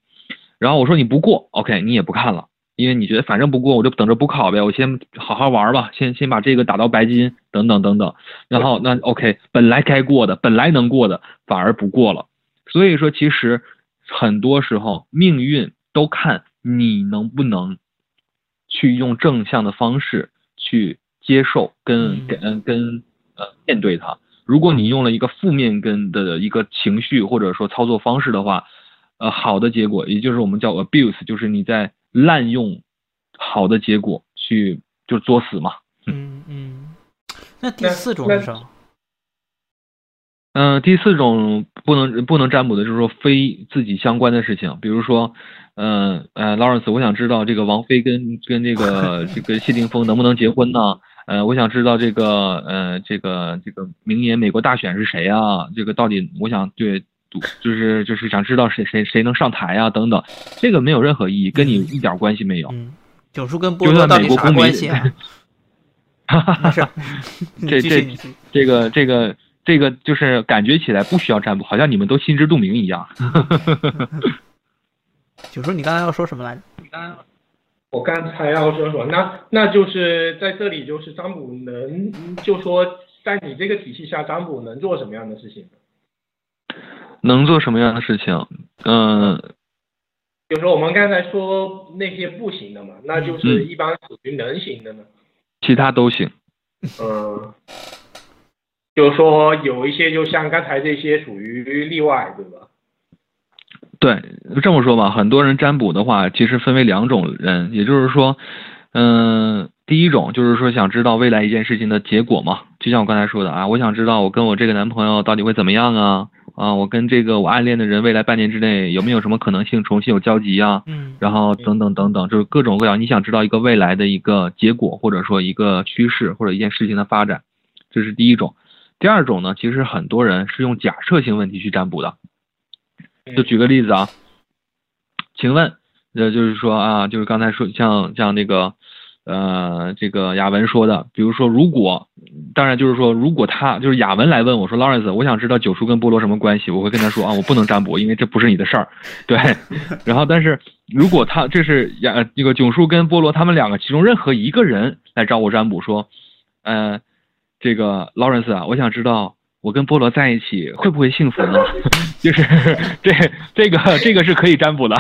然后我说你不过，OK，你也不看了，因为你觉得反正不过，我就等着补考呗，我先好好玩吧，先先把这个打到白金，等等等等。然后那 OK，本来该过的，本来能过的，反而不过了。所以说，其实很多时候命运都看你能不能。去用正向的方式去接受跟跟跟呃面对它。如果你用了一个负面跟的一个情绪或者说操作方式的话，呃，好的结果也就是我们叫 abuse，就是你在滥用好的结果去就作死嘛。嗯嗯。那第四种是什么？嗯，第四种不能不能占卜的就是说非自己相关的事情，比如说。嗯呃，Lawrence，我想知道这个王菲跟跟这个这个谢霆锋能不能结婚呢？呃，我想知道这个呃这个这个明年美国大选是谁啊？这个到底我想对，就是就是想知道谁谁谁能上台啊？等等，这个没有任何意义，跟你一点关系没有。嗯，九叔跟波波到底啥关系啊？哈哈哈哈这 这这个这个这个就是感觉起来不需要占卜，好像你们都心知肚明一样。九叔，你刚才要说什么来着？你刚，我刚才要说什么？那那就是在这里，就是占卜能，就说在你这个体系下，占卜能做什么样的事情？能做什么样的事情？嗯，比如说我们刚才说那些不行的嘛，那就是一般属于能行的呢。其他都行。嗯，就是说有一些，就像刚才这些属于例外，对吧？对，这么说吧，很多人占卜的话，其实分为两种人，也就是说，嗯，第一种就是说想知道未来一件事情的结果嘛，就像我刚才说的啊，我想知道我跟我这个男朋友到底会怎么样啊，啊，我跟这个我暗恋的人未来半年之内有没有什么可能性重新有交集啊？嗯，然后等等等等，就是各种各样，你想知道一个未来的一个结果，或者说一个趋势或者一件事情的发展，这是第一种。第二种呢，其实很多人是用假设性问题去占卜的。就举个例子啊，请问，呃，就是说啊，就是刚才说像像那个，呃，这个雅文说的，比如说如果，当然就是说如果他就是雅文来问我说，Lawrence，我想知道九叔跟菠萝什么关系，我会跟他说啊，我不能占卜，因为这不是你的事儿，对。然后，但是如果他这是雅那个九叔跟菠萝他们两个其中任何一个人来找我占卜说，呃，这个 Lawrence 啊，我想知道。我跟菠萝在一起会不会幸福呢？就是这这个这个是可以占卜的，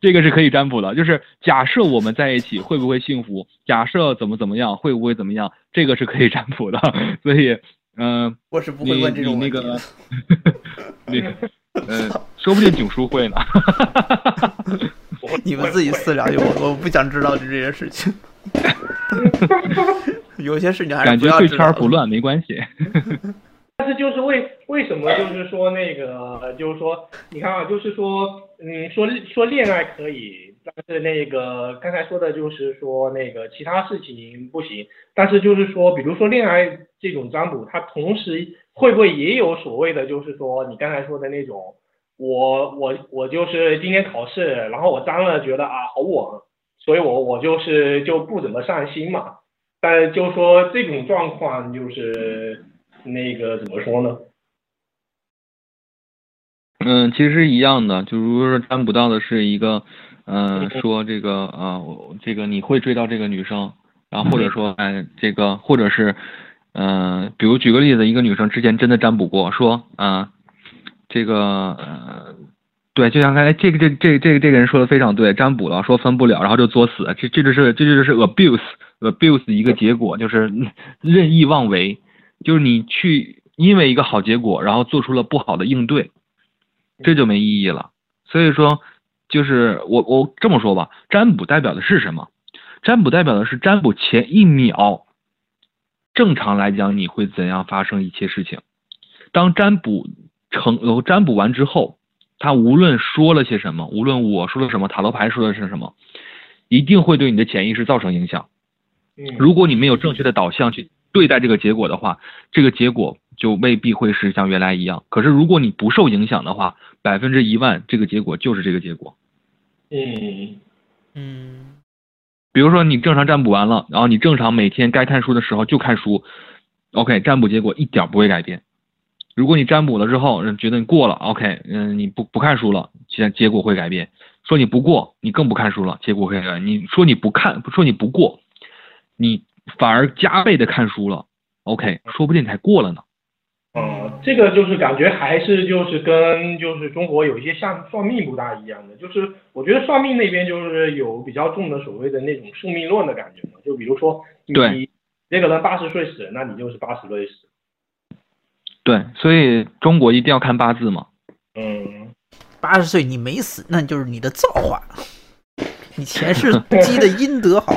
这个是可以占卜的。就是假设我们在一起会不会幸福？假设怎么怎么样会不会怎么样？这个是可以占卜的。所以，嗯，我是不会问这种那个，那个，嗯，说不定囧叔会呢。你们自己私聊去，我我不想知道这些事情。有些事情还是感觉对圈不乱没关系。但是就是为为什么就是说那个就是说你看啊，就是说嗯说说恋爱可以，但是那个刚才说的就是说那个其他事情不行，但是就是说比如说恋爱这种占卜，它同时会不会也有所谓的就是说你刚才说的那种，我我我就是今天考试，然后我占了觉得啊好稳，所以我我就是就不怎么上心嘛，但就说这种状况就是。那个怎么说呢？嗯，其实一样的，就如果说占卜到的是一个，嗯、说这个啊、我这个你会追到这个女生，然后或者说，哎，这个或者是，嗯、比如举个例子，一个女生之前真的占卜过，说啊、这个嗯，对，就像刚才这个这这这个这个人说的非常对，占卜了说分不了，然后就作死，这这就是这就是 abuse abuse 一个结果，就是 任意妄为。就是你去因为一个好结果，然后做出了不好的应对，这就没意义了。所以说，就是我我这么说吧，占卜代表的是什么？占卜代表的是占卜前一秒，正常来讲你会怎样发生一切事情。当占卜成呃占卜完之后，他无论说了些什么，无论我说了什么，塔罗牌说的是什么，一定会对你的潜意识造成影响。嗯，如果你没有正确的导向去对待这个结果的话，这个结果就未必会是像原来一样。可是如果你不受影响的话，百分之一万这个结果就是这个结果。嗯嗯比如说你正常占卜完了，然后你正常每天该看书的时候就看书，OK，占卜结果一点不会改变。如果你占卜了之后，嗯觉得你过了，OK，嗯，你不不看书了，结结果会改变。说你不过，你更不看书了，结果会改变。你说你不看，说你不过，你反而加倍的看书了，OK，说不定你还过了呢。嗯，这个就是感觉还是就是跟就是中国有一些像算命不大一样的，就是我觉得算命那边就是有比较重的所谓的那种宿命论的感觉嘛，就比如说你对这个人八十岁死，那你就是八十岁死。对，所以中国一定要看八字嘛。嗯，八十岁你没死，那就是你的造化，你前世积的阴德好。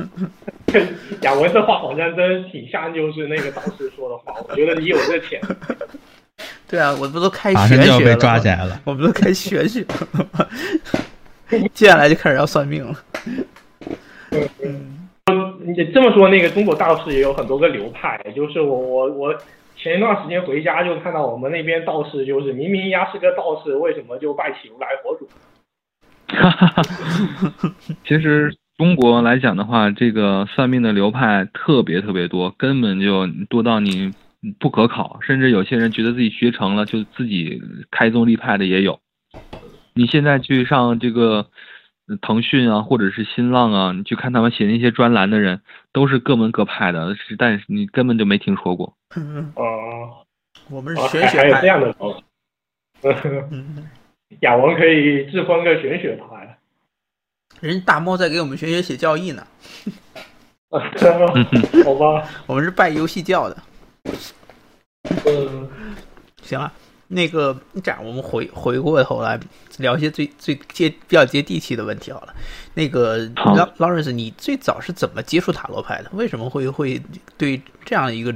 雅文这话好像真挺像就是那个道士说的话，我觉得你有这潜力。对啊，我不都开玄学了就要被抓起来了。我们都开玄学了吗？接下来就开始要算命了。嗯你这么说，那个中国道士也有很多个流派，就是我我我前一段时间回家就看到我们那边道士，就是明明丫是个道士，为什么就拜起如来佛祖？哈哈哈其实中国来讲的话，这个算命的流派特别特别多，根本就多到你不可考，甚至有些人觉得自己学成了，就自己开宗立派的也有。你现在去上这个腾讯啊，或者是新浪啊，你去看他们写那些专栏的人，都是各门各派的，是但是你根本就没听说过。哦、我们是哦，玄学派还还有这。样的哦。嗯，雅文可以自封个玄学派。人家大猫在给我们玄学写教义呢，好吧，我们是拜游戏教的。嗯行了，那个这样，我们回回过头来聊一些最最接比较接地气的问题好了。那个好劳劳伦斯，你最早是怎么接触塔罗牌的？为什么会会对这样一个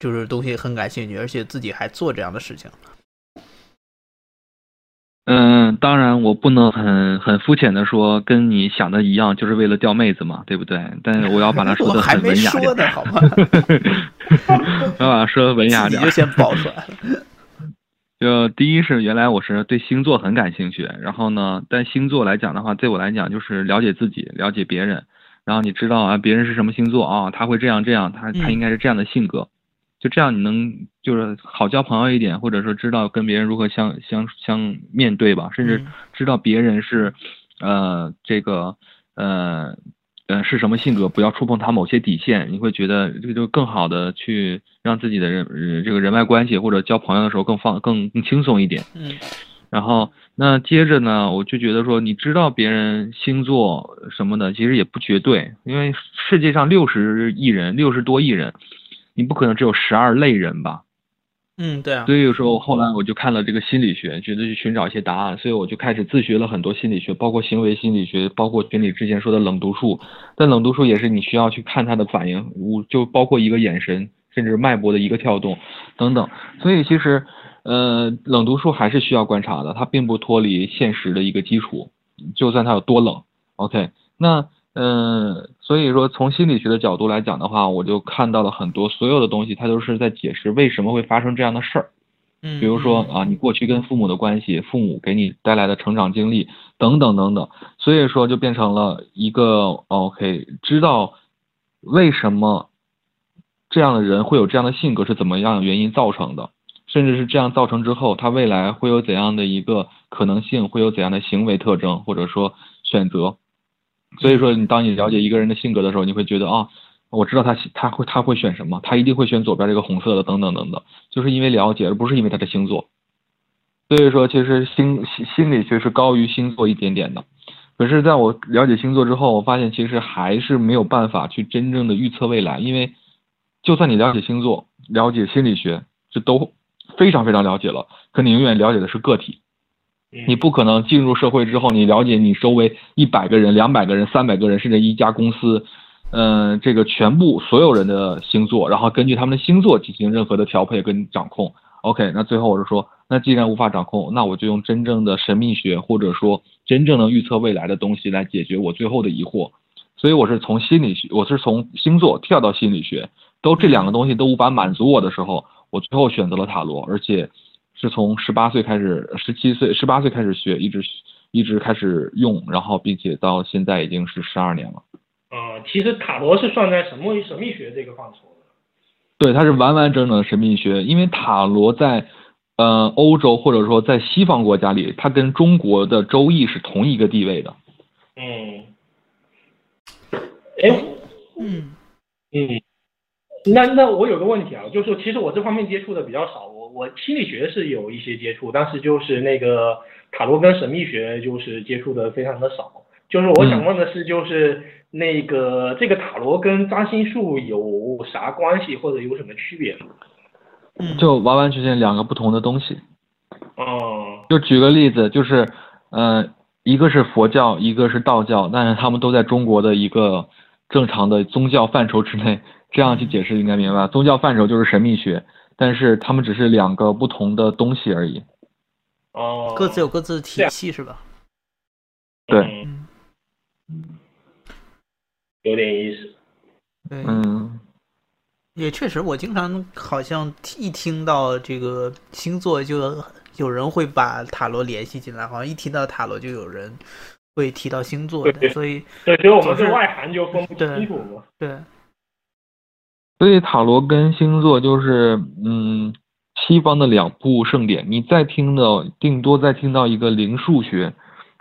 就是东西很感兴趣，而且自己还做这样的事情？嗯，当然我不能很很肤浅的说跟你想的一样，就是为了钓妹子嘛，对不对？但是我要把它说的 我还没很文雅点说，呢，好吗？我 要把它说的文雅点自己就。先爆出来了。就第一是原来我是对星座很感兴趣，然后呢，但星座来讲的话，对我来讲就是了解自己，了解别人，然后你知道啊，别人是什么星座啊，他会这样这样，他他嗯。应该是这样的性格，就这样你能就是好交朋友一点，或者说知道跟别人如何相相相面对吧，甚至嗯。知道别人是呃这个呃呃是什么性格，不要触碰他某些底线，你会觉得这个就更好的去让自己的人呃这个人脉关系或者交朋友的时候更放更更轻松一点。嗯然后那接着呢，我就觉得说，你知道别人星座什么的，其实也不绝对，因为世界上六十亿人，六十多亿人，你不可能只有十二类人吧？嗯，对啊。所以有时候后来我就看了这个心理学，觉得去寻找一些答案，所以我就开始自学了很多心理学，包括行为心理学，包括群里之前说的冷读术。但冷读术也是你需要去看他的反应，我就包括一个眼神，甚至脉搏的一个跳动等等。所以其实，呃，冷读术还是需要观察的，它并不脱离现实的一个基础，就算它有多冷。OK，那。嗯，所以说从心理学的角度来讲的话，我就看到了很多所有的东西，它都是在解释为什么会发生这样的事儿。嗯，比如说啊，你过去跟父母的关系，父母给你带来的成长经历等等等等，所以说就变成了一个 OK，知道为什么这样的人会有这样的性格是怎么样原因造成的，甚至是这样造成之后，他未来会有怎样的一个可能性，会有怎样的行为特征或者说选择。所以说，你当你了解一个人的性格的时候，你会觉得啊，我知道他他会他会选什么，他一定会选左边这个红色的，等等等等，就是因为了解，而不是因为他的星座。所以说，其实心心心理学是高于星座一点点的。可是在我了解星座之后，我发现其实还是没有办法去真正的预测未来，因为就算你了解星座、了解心理学，这都非常非常了解了，可你永远了解的是个体。你不可能进入社会之后，你了解你周围一百个人、两百个人、三百个人，甚至一家公司，嗯，这个全部所有人的星座，然后根据他们的星座进行任何的调配跟掌控。OK，那最后我是说，那既然无法掌控，那我就用真正的神秘学或者说真正能预测未来的东西来解决我最后的疑惑。所以我是从心理学，我是从星座跳到心理学，都这两个东西都无法满足我的时候，我最后选择了塔罗，而且。是从十八岁开始，十七岁、十八岁开始学，一直一直开始用，然后并且到现在已经是十二年了。啊，其实塔罗是算在神秘神秘学这个范畴的。对，它是完完整整的神秘学，因为塔罗在呃欧洲或者说在西方国家里，它跟中国的周易是同一个地位的。嗯。哎。嗯。嗯。那那我有个问题啊，就是说其实我这方面接触的比较少。我心理学是有一些接触，但是就是那个塔罗跟神秘学就是接触的非常的少。就是我想问的是，就是那个这个塔罗跟占星术有啥关系，或者有什么区别吗？嗯，就完完全全两个不同的东西。哦。就举个例子，就是嗯，一个是佛教，一个是道教，但是他们都在中国的一个正常的宗教范畴之内。这样去解释应该明白，宗教范畴就是神秘学。但是他们只是两个不同的东西而已。哦，各自有各自的体系是吧？对，嗯，有点意思。对，嗯，也确实，我经常好像一听到这个星座，就有人会把塔罗联系进来，好像一提到塔罗，就有人会提到星座的，所以对，所以我们对外行就分不清楚嘛。对。所以塔罗跟星座就是，嗯，西方的两部盛典。你再听的，顶多再听到一个零数学，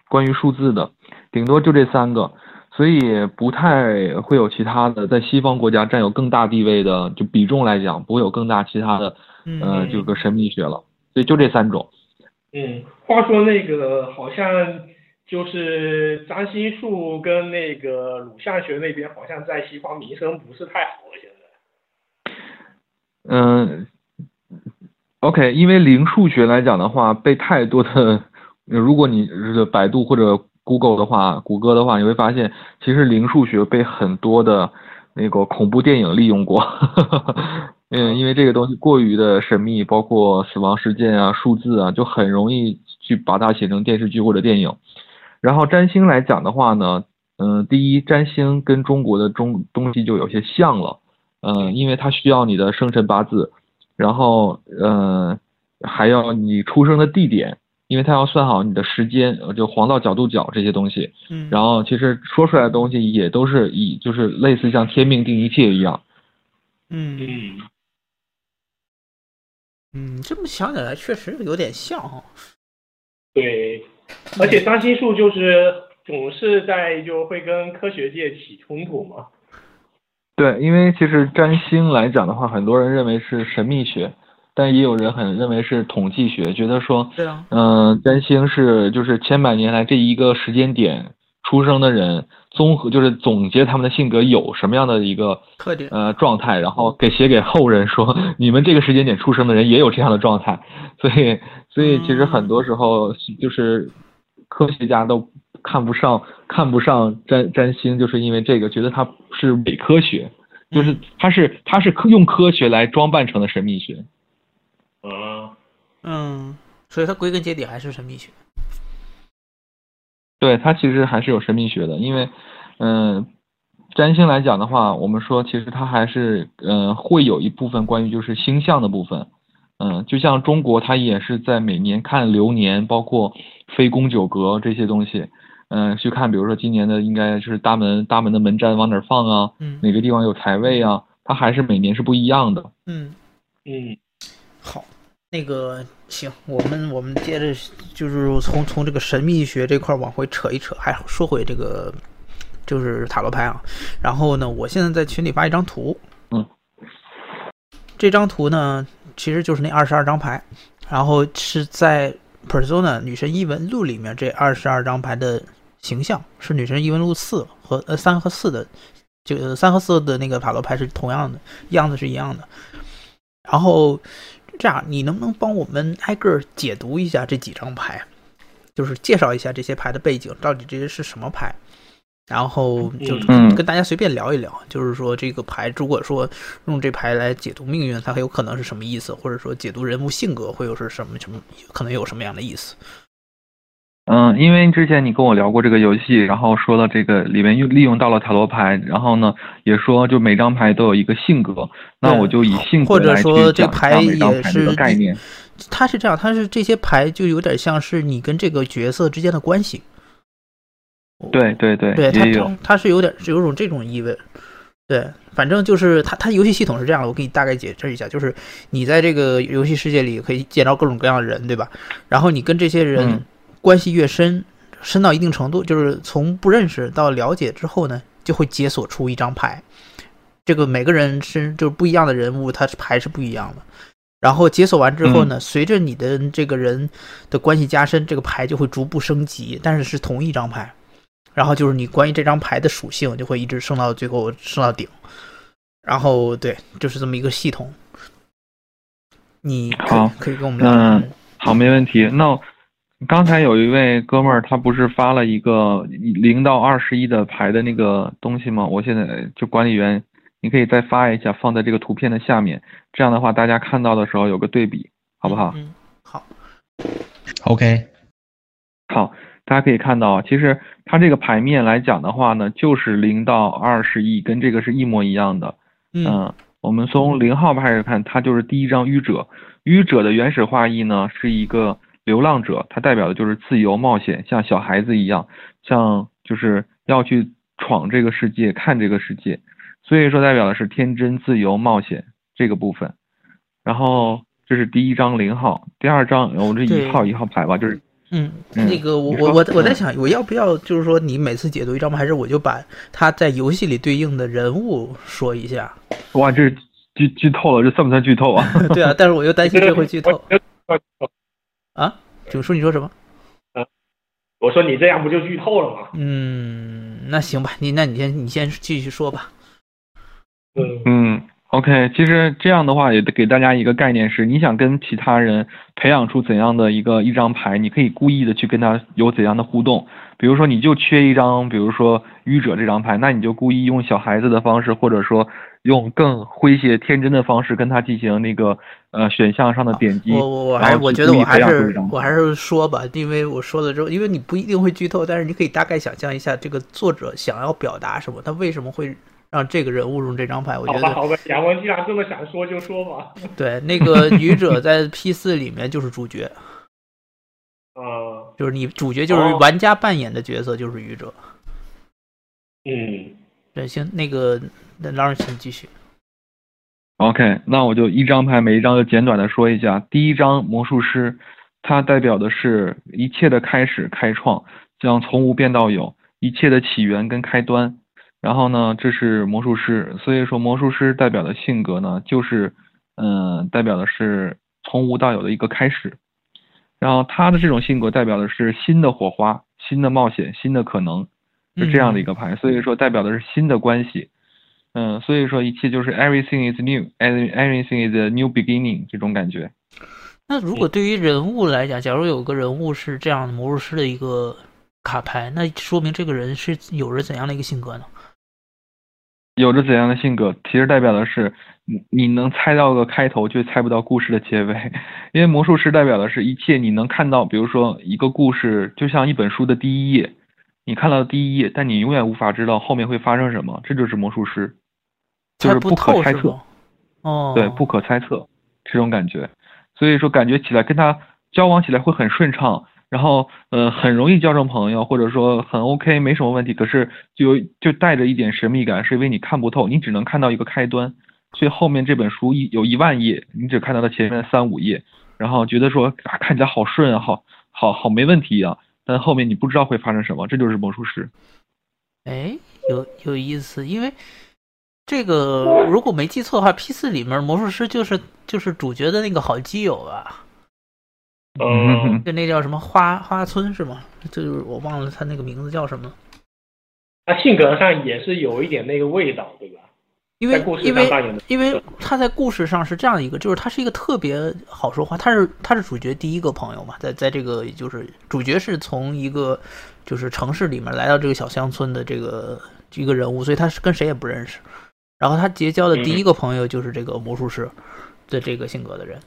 关于数字的，顶多就这三个，所以不太会有其他的，在西方国家占有更大地位的，就比重来讲，不会有更大其他的，呃，这个神秘学了。所以就这三种。嗯，话说那个好像就是占星术跟那个乳象学那边，好像在西方名声不是太好了，现嗯，OK，因为零数学来讲的话，被太多的，如果你是百度或者 Google 的话，谷歌的话，你会发现，其实零数学被很多的那个恐怖电影利用过。嗯，因为这个东西过于的神秘，包括死亡事件啊、数字啊，就很容易去把它写成电视剧或者电影。然后占星来讲的话呢，嗯，第一，占星跟中国的中东西就有些像了。嗯，因为它需要你的生辰八字，然后嗯，还要你出生的地点，因为它要算好你的时间，就黄道角度角这些东西。嗯。然后其实说出来的东西也都是以就是类似像天命定一切一样。嗯嗯。嗯，这么想起来确实有点像哈。对，而且占星术就是总是在就会跟科学界起冲突嘛。对，因为其实占星来讲的话，很多人认为是神秘学，但也有人很认为是统计学，觉得说，对啊，嗯，占星是就是千百年来这一个时间点出出生的人综合就是总结他们的性格有什么样的一个特点，呃状态，然后给写给后人说，你们这个时间点出生的人也有这样的状态，所以所以其实很多时候就是科学家都看不上看不上占占星，就是因为这个，觉得它是伪科学，就是它是它是科用科学来装扮成的神秘学。嗯，嗯，所以它归根结底还是神秘学。对，它其实还是有神秘学的，因为，嗯、占星来讲的话，我们说其实它还是，呃，会有一部分关于就是星象的部分，嗯、就像中国它也是在每年看流年，包括飞宫九格这些东西，嗯、去看，比如说今年的应该是大门大门的门站往哪儿放啊，嗯哪个地方有财位啊，它还是每年是不一样的。嗯，嗯，好，那个行，我们我们接着就是从从这个神秘学这块儿往回扯一扯，还说回这个就是塔罗牌啊。然后呢，我现在在群里发一张图，嗯，这张图呢其实就是那二十二张牌，然后是在 Persona 女神异闻录里面这二十二张牌的形象是女神异闻录四和呃三和四的，就呃三和四的那个塔罗牌是同样的，样子是一样的。然后这样，你能不能帮我们挨个儿解读一下这几张牌，就是介绍一下这些牌的背景，到底这些是什么牌？然后就嗯跟大家随便聊一聊，就是说这个牌，如果说用这牌来解读命运，它很有可能是什么意思，或者说解读人物性格会有是什么什么，可能有什么样的意思？嗯，因为之前你跟我聊过这个游戏，然后说了这个里面用利用到了塔罗牌，然后呢也说就每张牌都有一个性格，那我就以性格或者来去说这牌讲每张也是概念。它是这样，它是这些牌就有点像是你跟这个角色之间的关系。对对对，对，它也有它。它是有点是有种这种意味。对，反正就是它它游戏系统是这样的，我给你大概解释一下，就是你在这个游戏世界里可以见到各种各样的人，对吧？然后你跟这些人嗯关系越深，深到一定程度，就是从不认识到了解之后呢，就会解锁出一张牌。这个每个人是就是不一样的人物，他是牌是不一样的。然后解锁完之后呢，随着你的这个人的关系加深，这个牌就会逐步升级，但是是同一张牌。然后就是你关于这张牌的属性就会一直升到最后升到顶。然后对，就是这么一个系统。你好可以跟我们聊。嗯好，没问题。那刚才有一位哥们儿，他不是发了一个零到二十一的牌的那个东西吗？我现在就管理员，你可以再发一下，放在这个图片的下面，这样的话大家看到的时候有个对比，好不好？嗯，好。OK，好，大家可以看到，其实它这个牌面来讲的话呢，就是零到二十一，跟这个是一模一样的。嗯嗯，我们从零号开始看，它就是第一张愚者。愚者的原始画意呢是一个流浪者，它代表的就是自由冒险，像小孩子一样，像就是要去闯这个世界，看这个世界。所以说代表的是天真、自由、冒险这个部分。然后这是第一张零号，第二张我这一号一号牌吧，就是嗯，嗯那个我我我我在嗯想，我要不要就是说，你每次解读一张牌，还是我就把他在游戏里对应的人物说一下？哇，这剧剧透了，这算不算剧透啊？对啊，但是我又担心这会剧透我 啊。九叔，你说什么？我说你这样不就剧透了吗？嗯，那行吧，你那你先你先继续说吧。嗯嗯，OK，其实这样的话也给大家一个概念是，你想跟其他人培养出怎样的一个一张牌，你可以故意的去跟他有怎样的互动。比如说你就缺一张，比如说愚者这张牌，那你就故意用小孩子的方式，或者说用更诙谐天真的方式跟他进行那个呃选项上的点击。我我我还我觉得我还是我还是说吧，因为我说了之后，因为你不一定会剧透，但是你可以大概想象一下这个作者想要表达什么，他为什么会让这个人物用这张牌。我觉得好吧好吧，杨文既然这么想说就说吧。对那个愚者在 P 四里面就是主角，呃就是你主角就是哦玩家扮演的角色就是愚者。嗯对，行，那个那老师请继续。OK，那我就一张牌每一张就简短的说一下。第一张魔术师，它代表的是一切的开始、开创，将从无变到有，一切的起源跟开端。然后呢，这是魔术师，所以说魔术师代表的性格呢，就是嗯、代表的是从无到有的一个开始。然后他的这种性格代表的是新的火花、新的冒险、新的可能。是这样的一个牌，所以说代表的是新的关系。嗯，所以说一切就是 everything is new，everything is a new beginning 这种感觉。那如果对于人物来讲，假如有个人物是这样的魔术师的一个卡牌，那说明这个人是有着怎样的一个性格呢？有着怎样的性格，其实代表的是你你能猜到个开头，却猜不到故事的结尾。因为魔术师代表的是一切你能看到，比如说一个故事，就像一本书的第一页，你看到第一页，但你永远无法知道后面会发生什么，这就是魔术师。就是不可猜测，哦，对，不可猜测这种感觉，所以说感觉起来跟他交往起来会很顺畅，然后呃很容易交成朋友，或者说很 OK 没什么问题，可是就就带着一点神秘感，是因为你看不透，你只能看到一个开端，所以后面这本书一有一万页，你只看到了前面三五页，然后觉得说啊看起来好顺啊，好好好没问题啊，但后面你不知道会发生什么，这就是魔术师。哎，有有意思，因为。这个如果没记错的话，P 四里面魔术师就是就是主角的那个好基友吧？嗯，就那叫什么花花村是吗？就是我忘了他那个名字叫什么。他性格上也是有一点那个味道，对吧？因为因为因为他在故事上是这样一个，就是他是一个特别好说话，他是他是主角第一个朋友嘛，在在这个就是主角是从一个就是城市里面来到这个小乡村的这个一个人物，所以他是跟谁也不认识。然后他结交的第一个朋友就是这个魔术师的这个性格的人，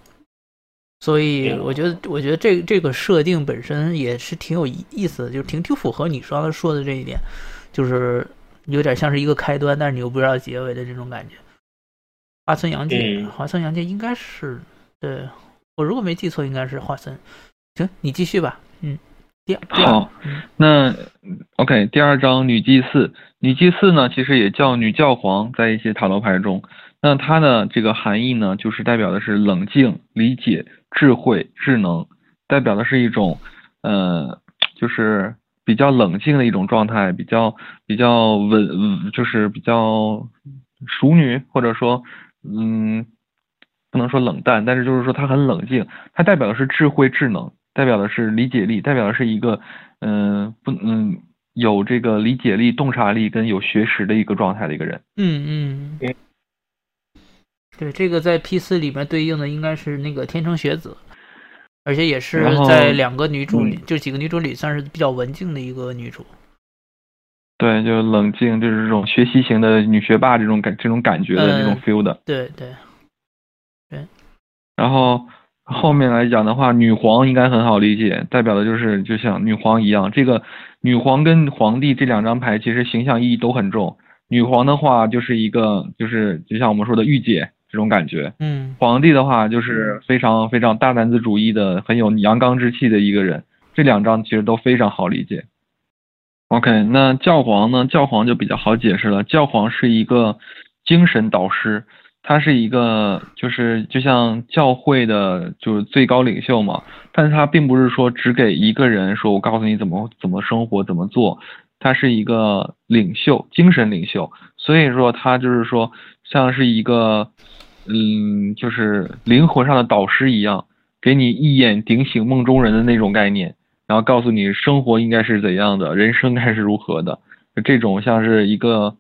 所以我觉得，我觉得这这个设定本身也是挺有意思的，就是挺挺符合你刚才说的这一点，就是有点像是一个开端，但是你又不知道结尾的这种感觉。花村洋介，花村洋介应该是对我如果没记错，应该是花村。行，你继续吧。嗯，第好，那 OK，第二张女祭祀。女祭祀呢，其实也叫女教皇，在一些塔罗牌中，那它的这个含义呢，就是代表的是冷静、理解、智慧、智能，代表的是一种，呃，就是比较冷静的一种状态，比较比较稳，就是比较淑女，或者说，嗯，不能说冷淡，但是就是说她很冷静，它代表的是智慧、智能，代表的是理解力，代表的是一个，嗯，不，嗯。有这个理解力、洞察力跟有学识的一个状态的一个人。嗯嗯，对，这个在 P 四里面对应的应该是那个天成学子，而且也是在两个女主里，就几个女主里算是比较文静的一个女主。对，就冷静，就是这种学习型的女学霸这种感这种感觉的这种 feel 的。对对对。然后。后面来讲的话，女皇应该很好理解，代表的就是就像女皇一样。这个女皇跟皇帝这两张牌其实形象意义都很重。女皇的话就是一个就是就像我们说的御姐这种感觉，嗯。皇帝的话就是非常非常大男子主义的，很有阳刚之气的一个人。这两张其实都非常好理解。OK，那教皇呢？教皇就比较好解释了。教皇是一个精神导师。他是一个，就是就像教会的，就是最高领袖嘛。但是他并不是说只给一个人说，我告诉你怎么怎么生活，怎么做。他是一个领袖，精神领袖。所以说他就是说，像是一个，嗯，就是灵魂上的导师一样，给你一眼顶醒梦中人的那种概念，然后告诉你生活应该是怎样的，人生该是如何的。这种像是一个。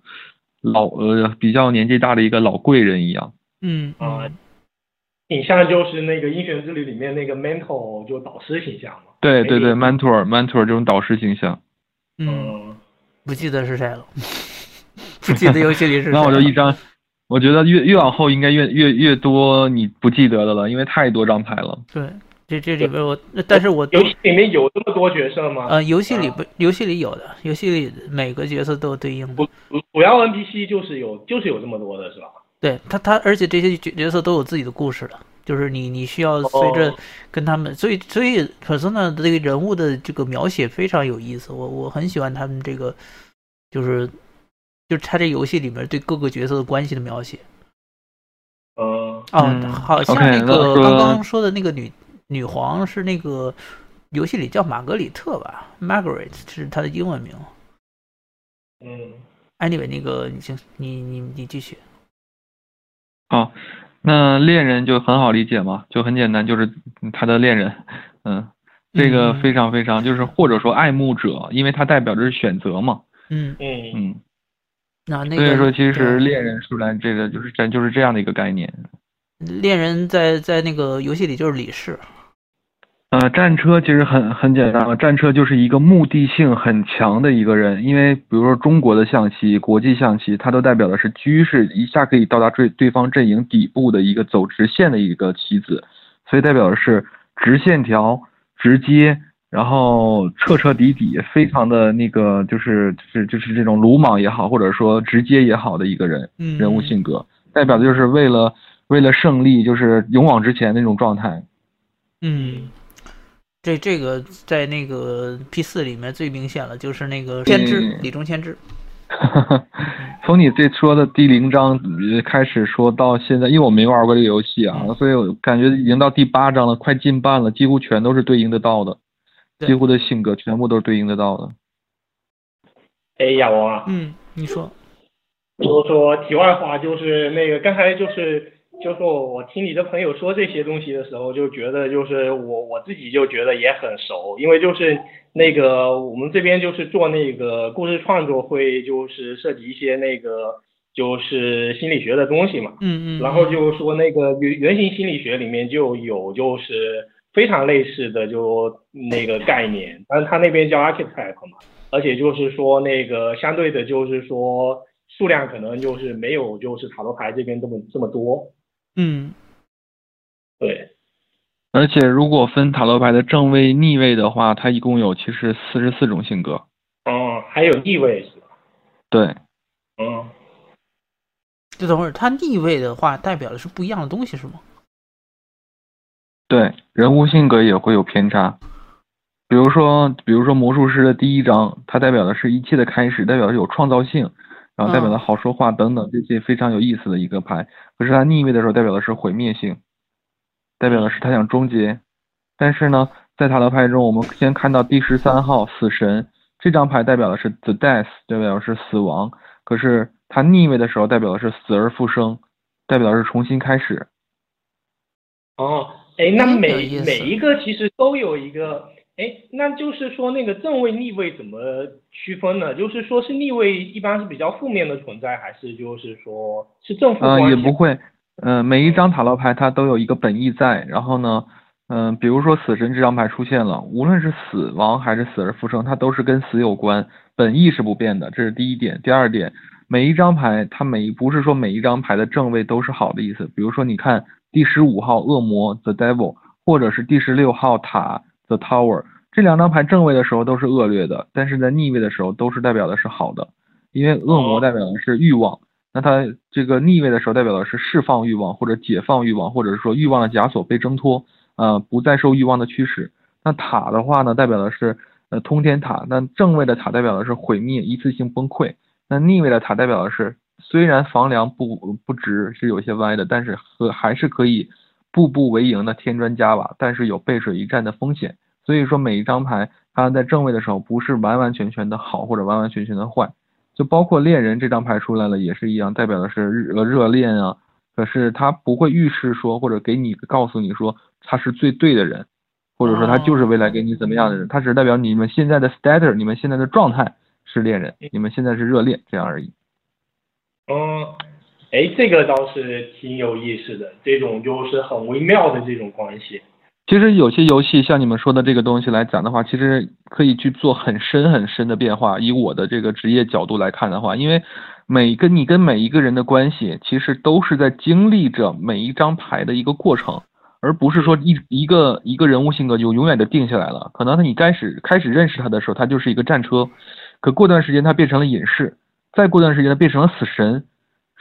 老呃比较年纪大的一个老贵人一样，嗯啊，挺像就是那个英雄之旅里面那个 mentor 就导师形象嘛。对对对，mentor mentor 这种导师形象。嗯，不记得是谁了，不记得游戏里是。那我就一张，我觉得越越往后应该越越越多你不记得的了，因为太多张牌了。对。这这里边我，但是我游戏里面有这么多角色吗？呃，游戏里不，游戏里有的，游戏里每个角色都有对应的。主主要 NPC 就是有，就是有这么多的是吧？对他他，而且这些角角色都有自己的故事的，就是你你需要随着跟他们，所以所以 Persona 的这个人物的这个描写非常有意思，我我很喜欢他们这个，就是就是他这游戏里面对各个角色的关系的描写。哦，好像那个刚刚说的那个女。女皇是那个游戏里叫玛格里特吧，Margaret 是她的英文名。嗯，Anyway，那个你行，你你你继续。好，那恋人就很好理解嘛，就很简单，就是他的恋人。嗯，这个非常非常就是或者说爱慕者，因为它代表着是选择嘛。嗯嗯嗯，那那个所以说其实恋人出来这个就是这就是这样的一个概念。恋人在在那个游戏里就是李氏，呃，战车其实很很简单了，战车就是一个目的性很强的一个人，因为比如说中国的象棋、国际象棋，它都代表的是车是一下可以到达对对方阵营底部的一个走直线的一个棋子，所以代表的是直线条、直接，然后彻彻底底，非常的那个就是就是就是这种鲁莽也好，或者说直接也好的一个人嗯，人物性格，代表的就是为了为了胜利，就是勇往直前那种状态。嗯，这这个在那个 P 四里面最明显了，就是那个千之嗯李中千之，从你这说的第零章呃开始说到现在，因为我没玩过这个游戏啊，嗯。所以我感觉已经到第八章了，快近半了，几乎全都是对应得到的，几乎的性格全部都是对应得到的。哎，亚王啊，嗯，你说，就是说题外话，就是那个刚才就是就是说我听你的朋友说这些东西的时候，就觉得就是我我自己就觉得也很熟，因为就是那个我们这边就是做那个故事创作会，就是涉及一些那个就是心理学的东西嘛。嗯嗯，然后就说那个原原型心理学里面就有就是非常类似的就那个概念，但是他那边叫 archetype 嘛，而且就是说那个相对的就是说数量可能就是没有就是塔罗牌这边这么这么多，嗯对，而且如果分塔罗牌的正位、逆位的话，它一共有其实四十四种性格。哦，还有逆位是吧？对，嗯，就等会儿它逆位的话，代表的是不一样的东西是吗？对，人物性格也会有偏差。比如说，比如说魔术师的第一章，它代表的是一切的开始，代表是有创造性，然后代表的好说话等等这些非常有意思的一个牌。可是它逆位的时候，代表的是毁灭性，代表的是他想终结。但是呢，在塔罗牌中，我们先看到第十三号死神这张牌代表的是 the death，代表的是死亡。可是它逆位的时候，代表的是死而复生，代表的是重新开始。哦，哎，那每每一个其实都有一个，哎，那就是说那个正位逆位怎么区分呢？就是说是逆位一般是比较负面的存在，还是就是说是正负呃，关系？也不会，呃，每一张塔罗牌它都有一个本意在，然后呢，嗯、比如说死神这张牌出现了，无论是死亡还是死而复生，它都是跟死有关，本意是不变的，这是第一点。第二点，每一张牌它每不是说每一张牌的正位都是好的意思，比如说你看第十五号恶魔 The Devil，或者是第十六号塔 The Tower，这两张牌正位的时候都是恶劣的，但是在逆位的时候都是代表的是好的，因为恶魔哦代表的是欲望。那它这个逆位的时候，代表的是释放欲望或者解放欲望，或者是说欲望的枷锁被挣脱，呃，不再受欲望的驱使。那塔的话呢，代表的是呃通天塔，那正位的塔代表的是毁灭、一次性崩溃。那逆位的塔代表的是虽然房梁不不直是有些歪的，但是和还是可以步步为营的添砖加瓦，但是有背水一战的风险。所以说每一张牌它在正位的时候不是完完全全的好或者完完全全的坏。就包括恋人这张牌出来了也是一样，代表的是热热恋啊，可是它不会预示说或者给你告诉你说他是最对的人，或者说他就是未来给你怎么样的人，他只是代表你们现在的 status，你们现在的状态是恋人，你们现在是热恋这样而已。嗯，哎，这个倒是挺有意思的，这种就是很微妙的这种关系。其实有些游戏像你们说的这个东西来讲的话，其实可以去做很深很深的变化。以我的这个职业角度来看的话，因为每个你跟每一个人的关系，其实都是在经历着每一张牌的一个过程，而不是说一一个一个人物性格就永远的定下来了。可能你开始开始认识他的时候，他就是一个战车，可过段时间他变成了隐士，再过段时间他变成了死神，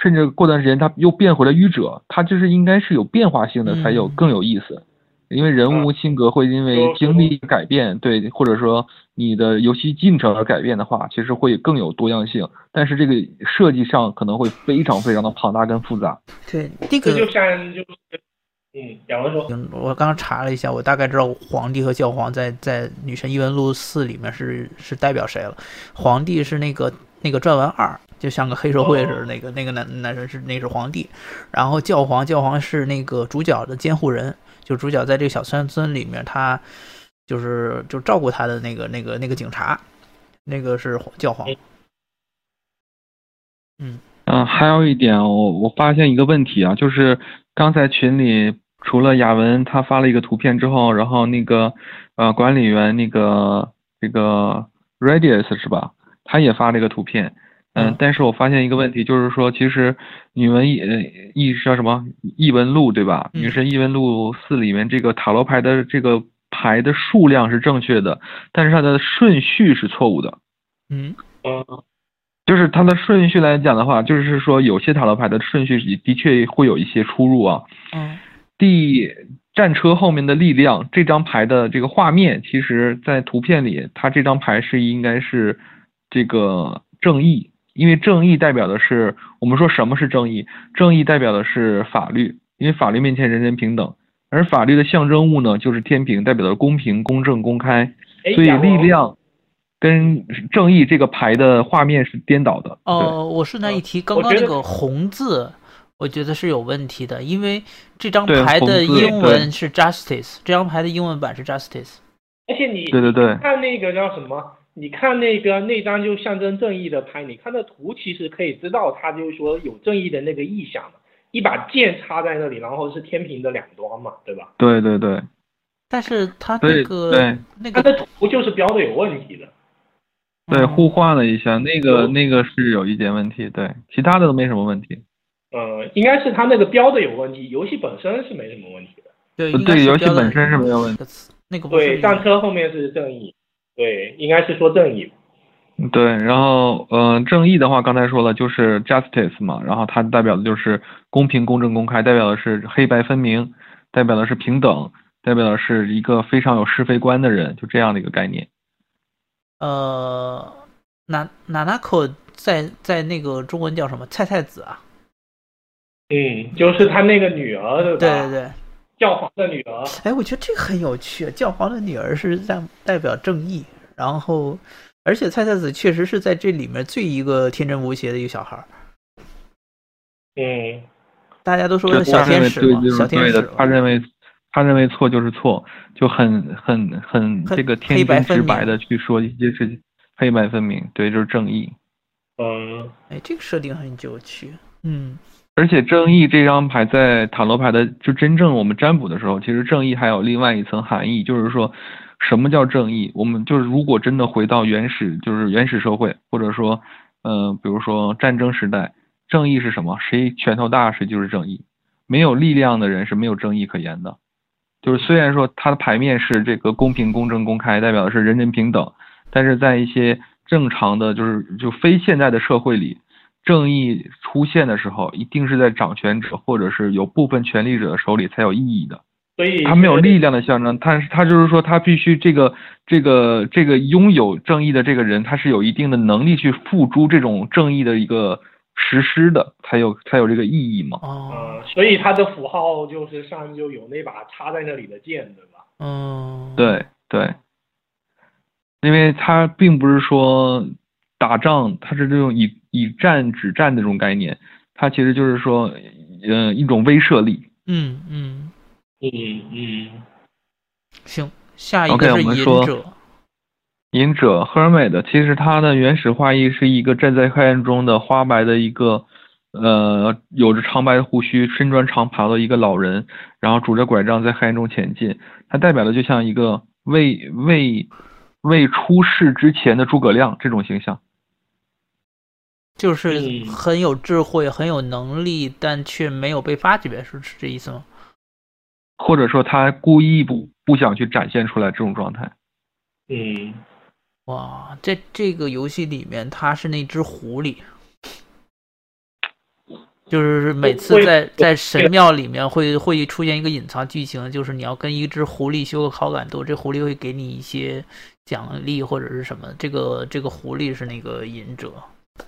甚至过段时间他又变回了愚者，他就是应该是有变化性的才有嗯更有意思。因为人物性格会因为经历改变，对，或者说你的游戏进程而改变的话，其实会更有多样性。但是这个设计上可能会非常非常的庞大跟复杂。对，这个这就像就是，嗯，两位说，嗯我刚刚查了一下，我大概知道皇帝和教皇在在《女神异闻录四》里面是是代表谁了。皇帝是那个那个转文二，就像个黑社会似的，那个那个男男人是那是皇帝，然后教皇教皇是那个主角的监护人，就主角在这个小山村里面，他就是就照顾他的那个那个那个警察，那个是教皇。嗯嗯、还有一点，我我发现一个问题啊，就是刚才群里除了雅文他发了一个图片之后，然后那个呃管理员那个这个 Radius 是吧？他也发了一个图片。嗯嗯，但是我发现一个问题，就是说，其实女文异呃异是叫什么异闻录对吧？嗯女神异闻录四里面这个塔罗牌的这个牌的数量是正确的，但是它的顺序是错误的。嗯嗯就是它的顺序来讲的话，就是说有些塔罗牌的顺序的的确会有一些出入啊。嗯第战车后面的力量这张牌的这个画面，其实在图片里，它这张牌是应该是这个正义，因为正义代表的是我们说什么是正义？正义代表的是法律，因为法律面前人人平等，而法律的象征物呢就是天平，代表的公平、公正、公开，所以力量跟正义这个牌的画面是颠倒的。对哦，我顺带一提，刚刚那个红字，我觉得是有问题的，因为这张牌的英文是 justice，这张牌的英文版是 justice。而且你对对对看那个叫什么？你看那个那张就象征正义的牌，你看那图其实可以知道，它就是说有正义的那个意象嘛。一把剑插在那里，然后是天平的两端嘛，对吧？对对对但是它对那个那个的图就是标的有问题的。对，嗯互换了一下，那个有那个是有一点问题，对，其他的都没什么问题。呃，应该是它那个标的有问题，游戏本身是没什么问题的。对呃对游戏本身是没有问题那个对，战车后面是正义，对，应该是说正义。对，然后呃，正义的话，刚才说了就是 justice 嘛，然后它代表的就是公平、公正、公开，代表的是黑白分明，代表的是平等，代表的是一个非常有是非观的人，就这样的一个概念。呃，哪哪哪可在在那个中文叫什么？菜菜子啊？嗯，就是他那个女儿，对吧？对对对。教皇的女儿。哎，我觉得这个很有趣。教皇的女儿是代代表正义，然后而且菜菜子确实是在这里面最一个天真无邪的一个小孩儿。嗯，大家都说这小天使嘛，小天使他认为他认为错就是错，就很很很很这个天真白分明直白的去说一些事情，黑白分明，对，就是正义。嗯，哎，这个设定很有趣。嗯而且正义这张牌在塔罗牌的就真正我们占卜的时候，其实正义还有另外一层含义，就是说什么叫正义？我们就是如果真的回到原始，就是原始社会，或者说，呃，比如说战争时代，正义是什么？谁拳头大谁就是正义，没有力量的人是没有正义可言的。就是虽然说它的牌面是这个公平、公正、公开，代表的是人人平等，但是在一些正常的就是就非现代的社会里，正义出现的时候，一定是在掌权者或者是有部分权力者的手里才有意义的。所以他没有力量的象征，但是他就是说他必须这个这个这个拥有正义的这个人，他是有一定的能力去付诸这种正义的一个实施的，才有才有这个意义嘛。哦呃，所以它的符号就是上面就有那把插在那里的剑，对吧？嗯，对对，因为他并不是说打仗，他是这种以以战止战的这种概念，它其实就是说，呃，一种威慑力。嗯嗯，嗯嗯，行，下一个是隐我们说者。隐者赫尔美的，其实它的原始画意是一个站在黑暗中的花白的一个，呃，有着长白的胡须、身穿长袍的一个老人，然后拄着拐杖在黑暗中前进。它代表的就像一个未未未出世之前的诸葛亮这种形象。就是嗯很有智慧、很有能力，但却没有被发掘，是是这意思吗？或者说他故意不不想去展现出来这种状态。嗯，哇，在这个游戏里面，他是那只狐狸，就是每次在在神庙里面会会出现一个隐藏剧情，就是你要跟一只狐狸修个好感度，这狐狸会给你一些奖励或者是什么。这个这个狐狸是那个隐者。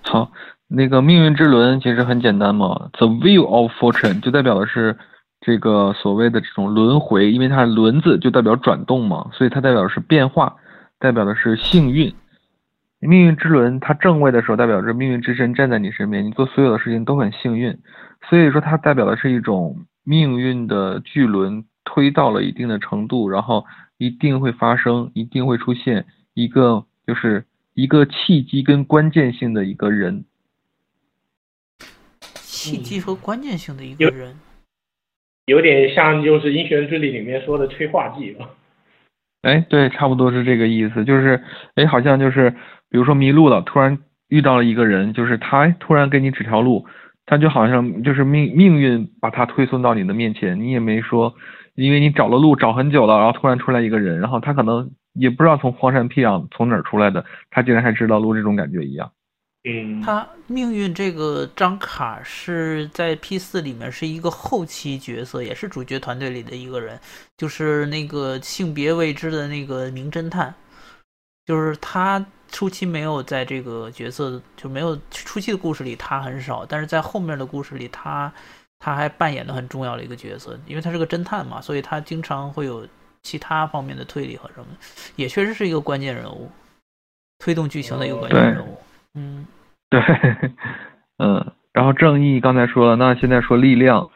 好，那个命运之轮其实很简单嘛，The Wheel of Fortune 就代表的是这个所谓的这种轮回，因为它是轮子就代表转动嘛，所以它代表的是变化，代表的是幸运。命运之轮它正位的时候，代表着命运之神站在你身边，你做所有的事情都很幸运，所以说它代表的是一种命运的巨轮推到了一定的程度，然后一定会发生，一定会出现一个就是一个契机跟关键性的一个人，契机和关键性的一个人，有点像就是《英雄之旅》里面说的催化剂吧。哎，对，差不多是这个意思，就是哎，好像就是比如说迷路了，突然遇到了一个人，就是他突然给你指条路，他就好像就是命命运把他推送到你的面前，你也没说，因为你找了路找很久了，然后突然出来一个人，然后他可能也不知道从荒山僻壤从哪儿出来的，他竟然还知道路，这种感觉一样。嗯，他命运这个张卡是在 P 四里面是一个后期角色，也是主角团队里的一个人，就是那个性别未知的那个名侦探，就是他初期没有在这个角色就没有初期的故事里他很少，但是在后面的故事里他他还扮演的很重要的一个角色，因为他是个侦探嘛，所以他经常会有其他方面的推理和什么，也确实是一个关键人物，推动剧情的一个关键人物，嗯。对，嗯，然后正义刚才说了，那现在说力量，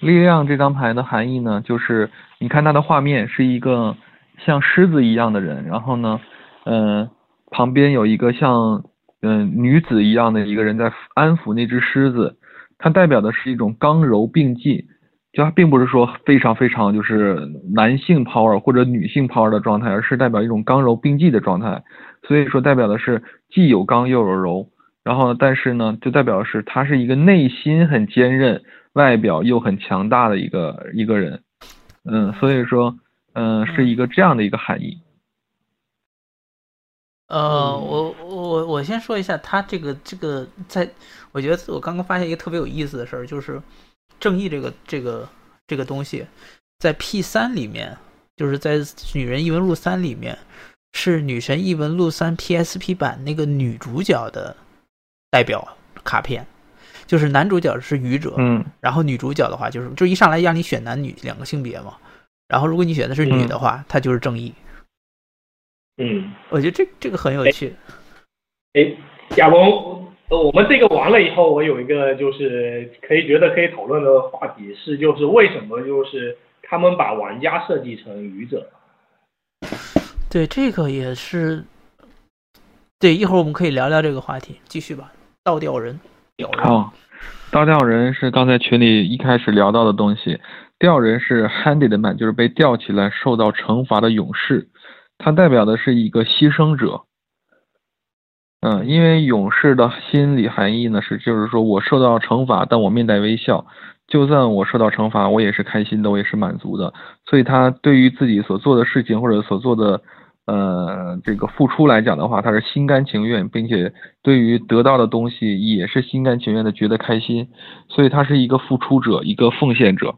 力量这张牌的含义呢，就是你看它的画面是一个像狮子一样的人，然后呢，嗯，旁边有一个像嗯女子一样的一个人在安抚那只狮子，它代表的是一种刚柔并济，就它并不是说非常非常就是男性 power 或者女性 power 的状态，而是代表一种刚柔并济的状态，所以说代表的是既有刚又有柔。然后，但是呢，就代表是他是一个内心很坚韧，外表又很强大的一个一个人，嗯，所以说，嗯，是一个这样的一个含义。呃，我我我先说一下，他这个这个，在我觉得我刚刚发现一个特别有意思的事儿，就是正义这个这个这个东西，在 P 三里面，就是在女人异闻录三里面，是女神异闻录三 PSP 版那个女主角的。代表卡片，就是男主角是愚者，嗯，然后女主角的话就是，就一上来让你选男女两个性别嘛，然后如果你选的是女的话，她就是正义。嗯，我觉得这这个很有趣。哎，亚文，我们这个完了以后，我有一个就是可以觉得可以讨论的话题是，就是为什么就是他们把玩家设计成愚者？对，这个也是。对，一会儿我们可以聊聊这个话题，继续吧。倒吊人，好，倒吊人是刚才群里一开始聊到的东西。吊人是 handed man，就是被吊起来受到惩罚的勇士，它代表的是一个牺牲者。嗯，因为勇士的心理含义呢是，就是说我受到惩罚，但我面带微笑，就算我受到惩罚，我也是开心的，我也是满足的。所以他对于自己所做的事情或者所做的。呃，这个付出来讲的话，他是心甘情愿，并且对于得到的东西也是心甘情愿的，觉得开心，所以他是一个付出者，一个奉献者。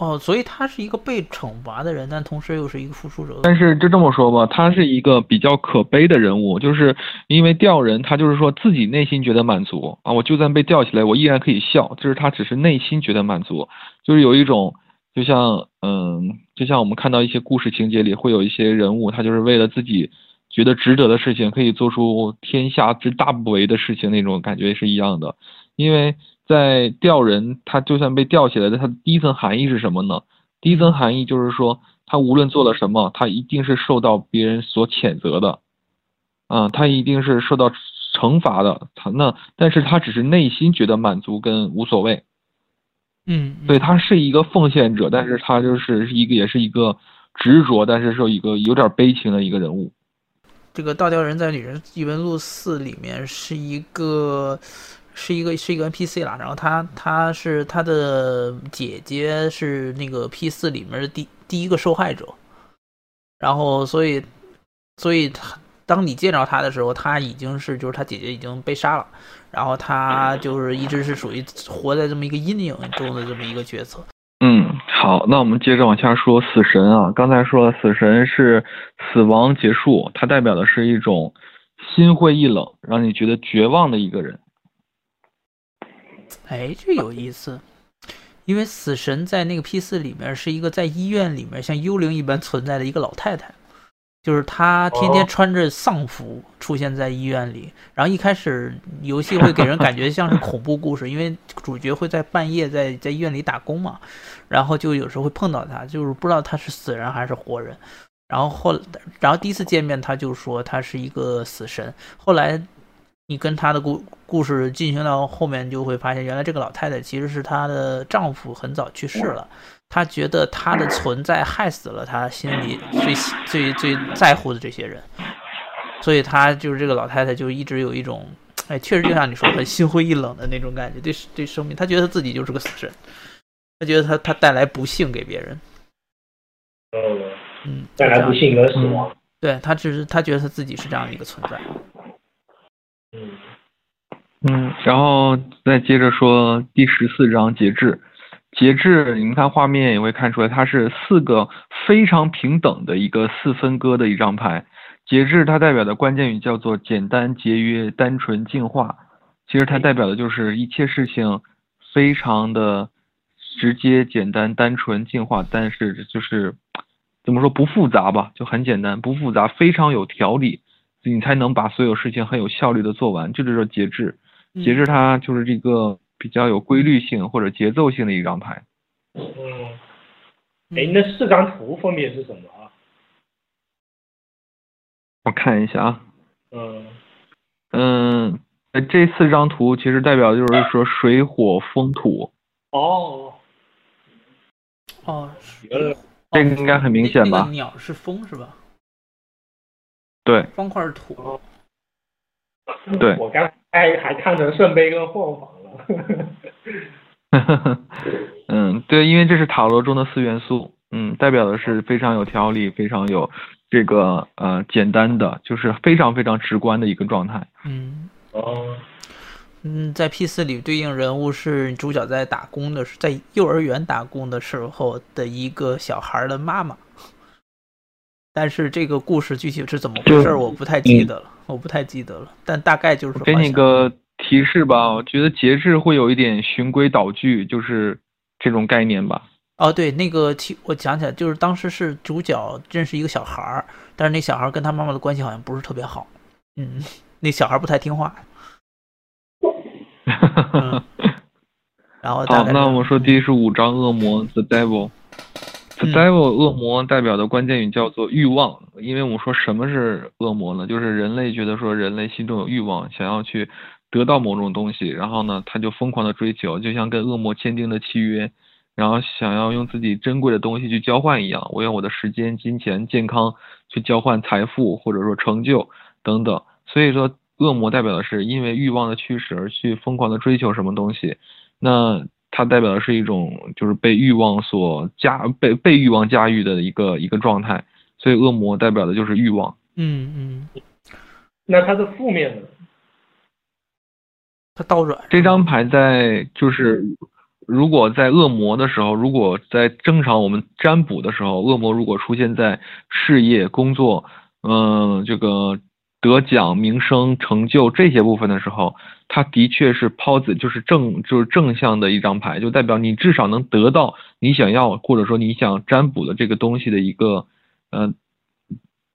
哦，所以他是一个被惩罚的人，但同时又是一个付出者。但是就这么说吧，他是一个比较可悲的人物，就是因为吊人，他就是说自己内心觉得满足啊，我就算被吊起来，我依然可以笑，就是他只是内心觉得满足，就是有一种。就像，嗯，就像我们看到一些故事情节里，会有一些人物，他就是为了自己觉得值得的事情，可以做出天下之大不为的事情，那种感觉是一样的。因为在吊人，他就算被吊起来的，他第一层含义是什么呢？第一层含义就是说，他无论做了什么，他一定是受到别人所谴责的，啊，他一定是受到惩罚的。他那，但是他只是内心觉得满足跟无所谓。嗯，对，他是一个奉献者，但是他就是一个，也是一个执着，但是说一个有点悲情的一个人物。这个大吊人在《女人异闻录四》里面是一个，是一个，是一个 NPC 啦。然后他，他是他的姐姐是那个 P 四里面的第第一个受害者。然后，所以，所以他当你见着他的时候，他已经是就是他姐姐已经被杀了。然后他就是一直是属于活在这么一个阴影中的这么一个角色。嗯，好，那我们接着往下说死神啊。刚才说死神是死亡结束，它代表的是一种心灰意冷，让你觉得绝望的一个人。哎，这有意思，因为死神在那个 P 四里面是一个在医院里面像幽灵一般存在的一个老太太。就是她天天穿着丧服出现在医院里，然后一开始游戏会给人感觉像是恐怖故事，因为主角会在半夜在在医院里打工嘛，然后就有时候会碰到他，就是不知道他是死人还是活人，然后后然后第一次见面他就说他是一个死神，后来你跟她的故故事进行到后面，就会发现原来这个老太太其实是她的丈夫很早去世了，她觉得她的存在害死了她心里最最最在乎的这些人，所以她就是这个老太太就一直有一种，哎，确实就像你说很心灰意冷的那种感觉，对对生命，她觉得自己就是个死神，她觉得她她带来不幸给别人。嗯嗯，带来不幸和死亡。对他只是他觉得他自己是这样一个存在。嗯嗯，然后再接着说第十四章节制。节制，你们看画面也会看出来，它是四个非常平等的一个四分割的一张牌。节制它代表的关键语叫做简单、节约、单纯、净化。其实它代表的就是一切事情非常的直接、简单、单纯、净化，但是就是怎么说不复杂吧，就很简单，不复杂，非常有条理，你才能把所有事情很有效率的做完，这就是节制。节制它就是这个比较有规律性或者节奏性的一张牌。嗯，哎，那四张图分别是什么啊？我看一下啊，嗯嗯，呃这四张图其实代表就是说水火风土，哦，哦，这个应该很明显吧那那个鸟是风是吧？对方块是土。对 我刚才还看成圣杯跟晃坊了。嗯，对，因为这是塔罗中的四元素，嗯，代表的是非常有条理、非常有这个呃简单的，就是非常非常直观的一个状态。嗯哦，嗯，在 P 四里对应人物是主角在打工的，在幼儿园打工的时候的一个小孩的妈妈。但是这个故事具体是怎么回事儿，我不太记得了，我不太记得了。但大概就是我给你个提示吧，我觉得节制会有一点循规蹈矩，就是这种概念吧。哦，对，那个题我想起来，就是当时是主角认识一个小孩儿，但是那小孩儿跟他妈妈的关系好像不是特别好，嗯，那小孩儿不太听话。嗯然后大好，那我们说第十五章恶魔 The Devil。Devil 恶魔代表的关键语叫做欲望，因为我们说什么是恶魔呢？就是人类觉得说人类心中有欲望，想要去得到某种东西，然后呢，他就疯狂的追求，就像跟恶魔签订的契约，然后想要用自己珍贵的东西去交换一样，我用我的时间、金钱、健康去交换财富或者说成就等等。所以说，恶魔代表的是因为欲望的驱使而去疯狂的追求什么东西。那它代表的是一种就是被欲望所驾被被欲望驾驭的一个一个状态，所以恶魔代表的就是欲望。嗯嗯，那它是负面的。它倒转这张牌在就是如果在恶魔的时候，如果在正常我们占卜的时候，恶魔如果出现在事业、工作，嗯、这个得奖、名声、成就这些部分的时候，它的确是抛子，就是正就是正向的一张牌，就代表你至少能得到你想要或者说你想占卜的这个东西的一个，呃，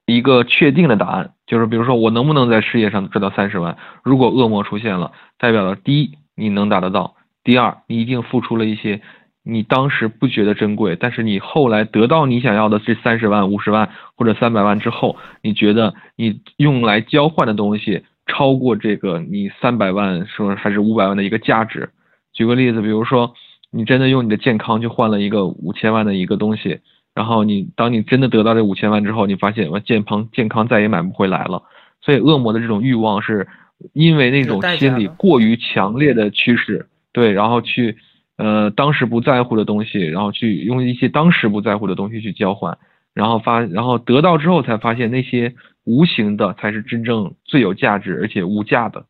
一个确定的答案。就是比如说我能不能在事业上赚到三十万？如果恶魔出现了，代表了第一你能达得到，第二你一定付出了一些你当时不觉得珍贵，但是你后来得到你想要的这三十万、五十万或者三百万之后，你觉得你用来交换的东西超过这个你三百万说还是五百万的一个价值。举个例子，比如说你真的用你的健康去换了一个五千万的一个东西，然后你当你真的得到这五千万之后，你发现我健康健康再也买不回来了。所以恶魔的这种欲望是因为那种心理过于强烈的驱使，对，然后去呃当时不在乎的东西，然后去用一些当时不在乎的东西去交换，然后发然后得到之后才发现那些无形的才是真正最有价值而且无价的。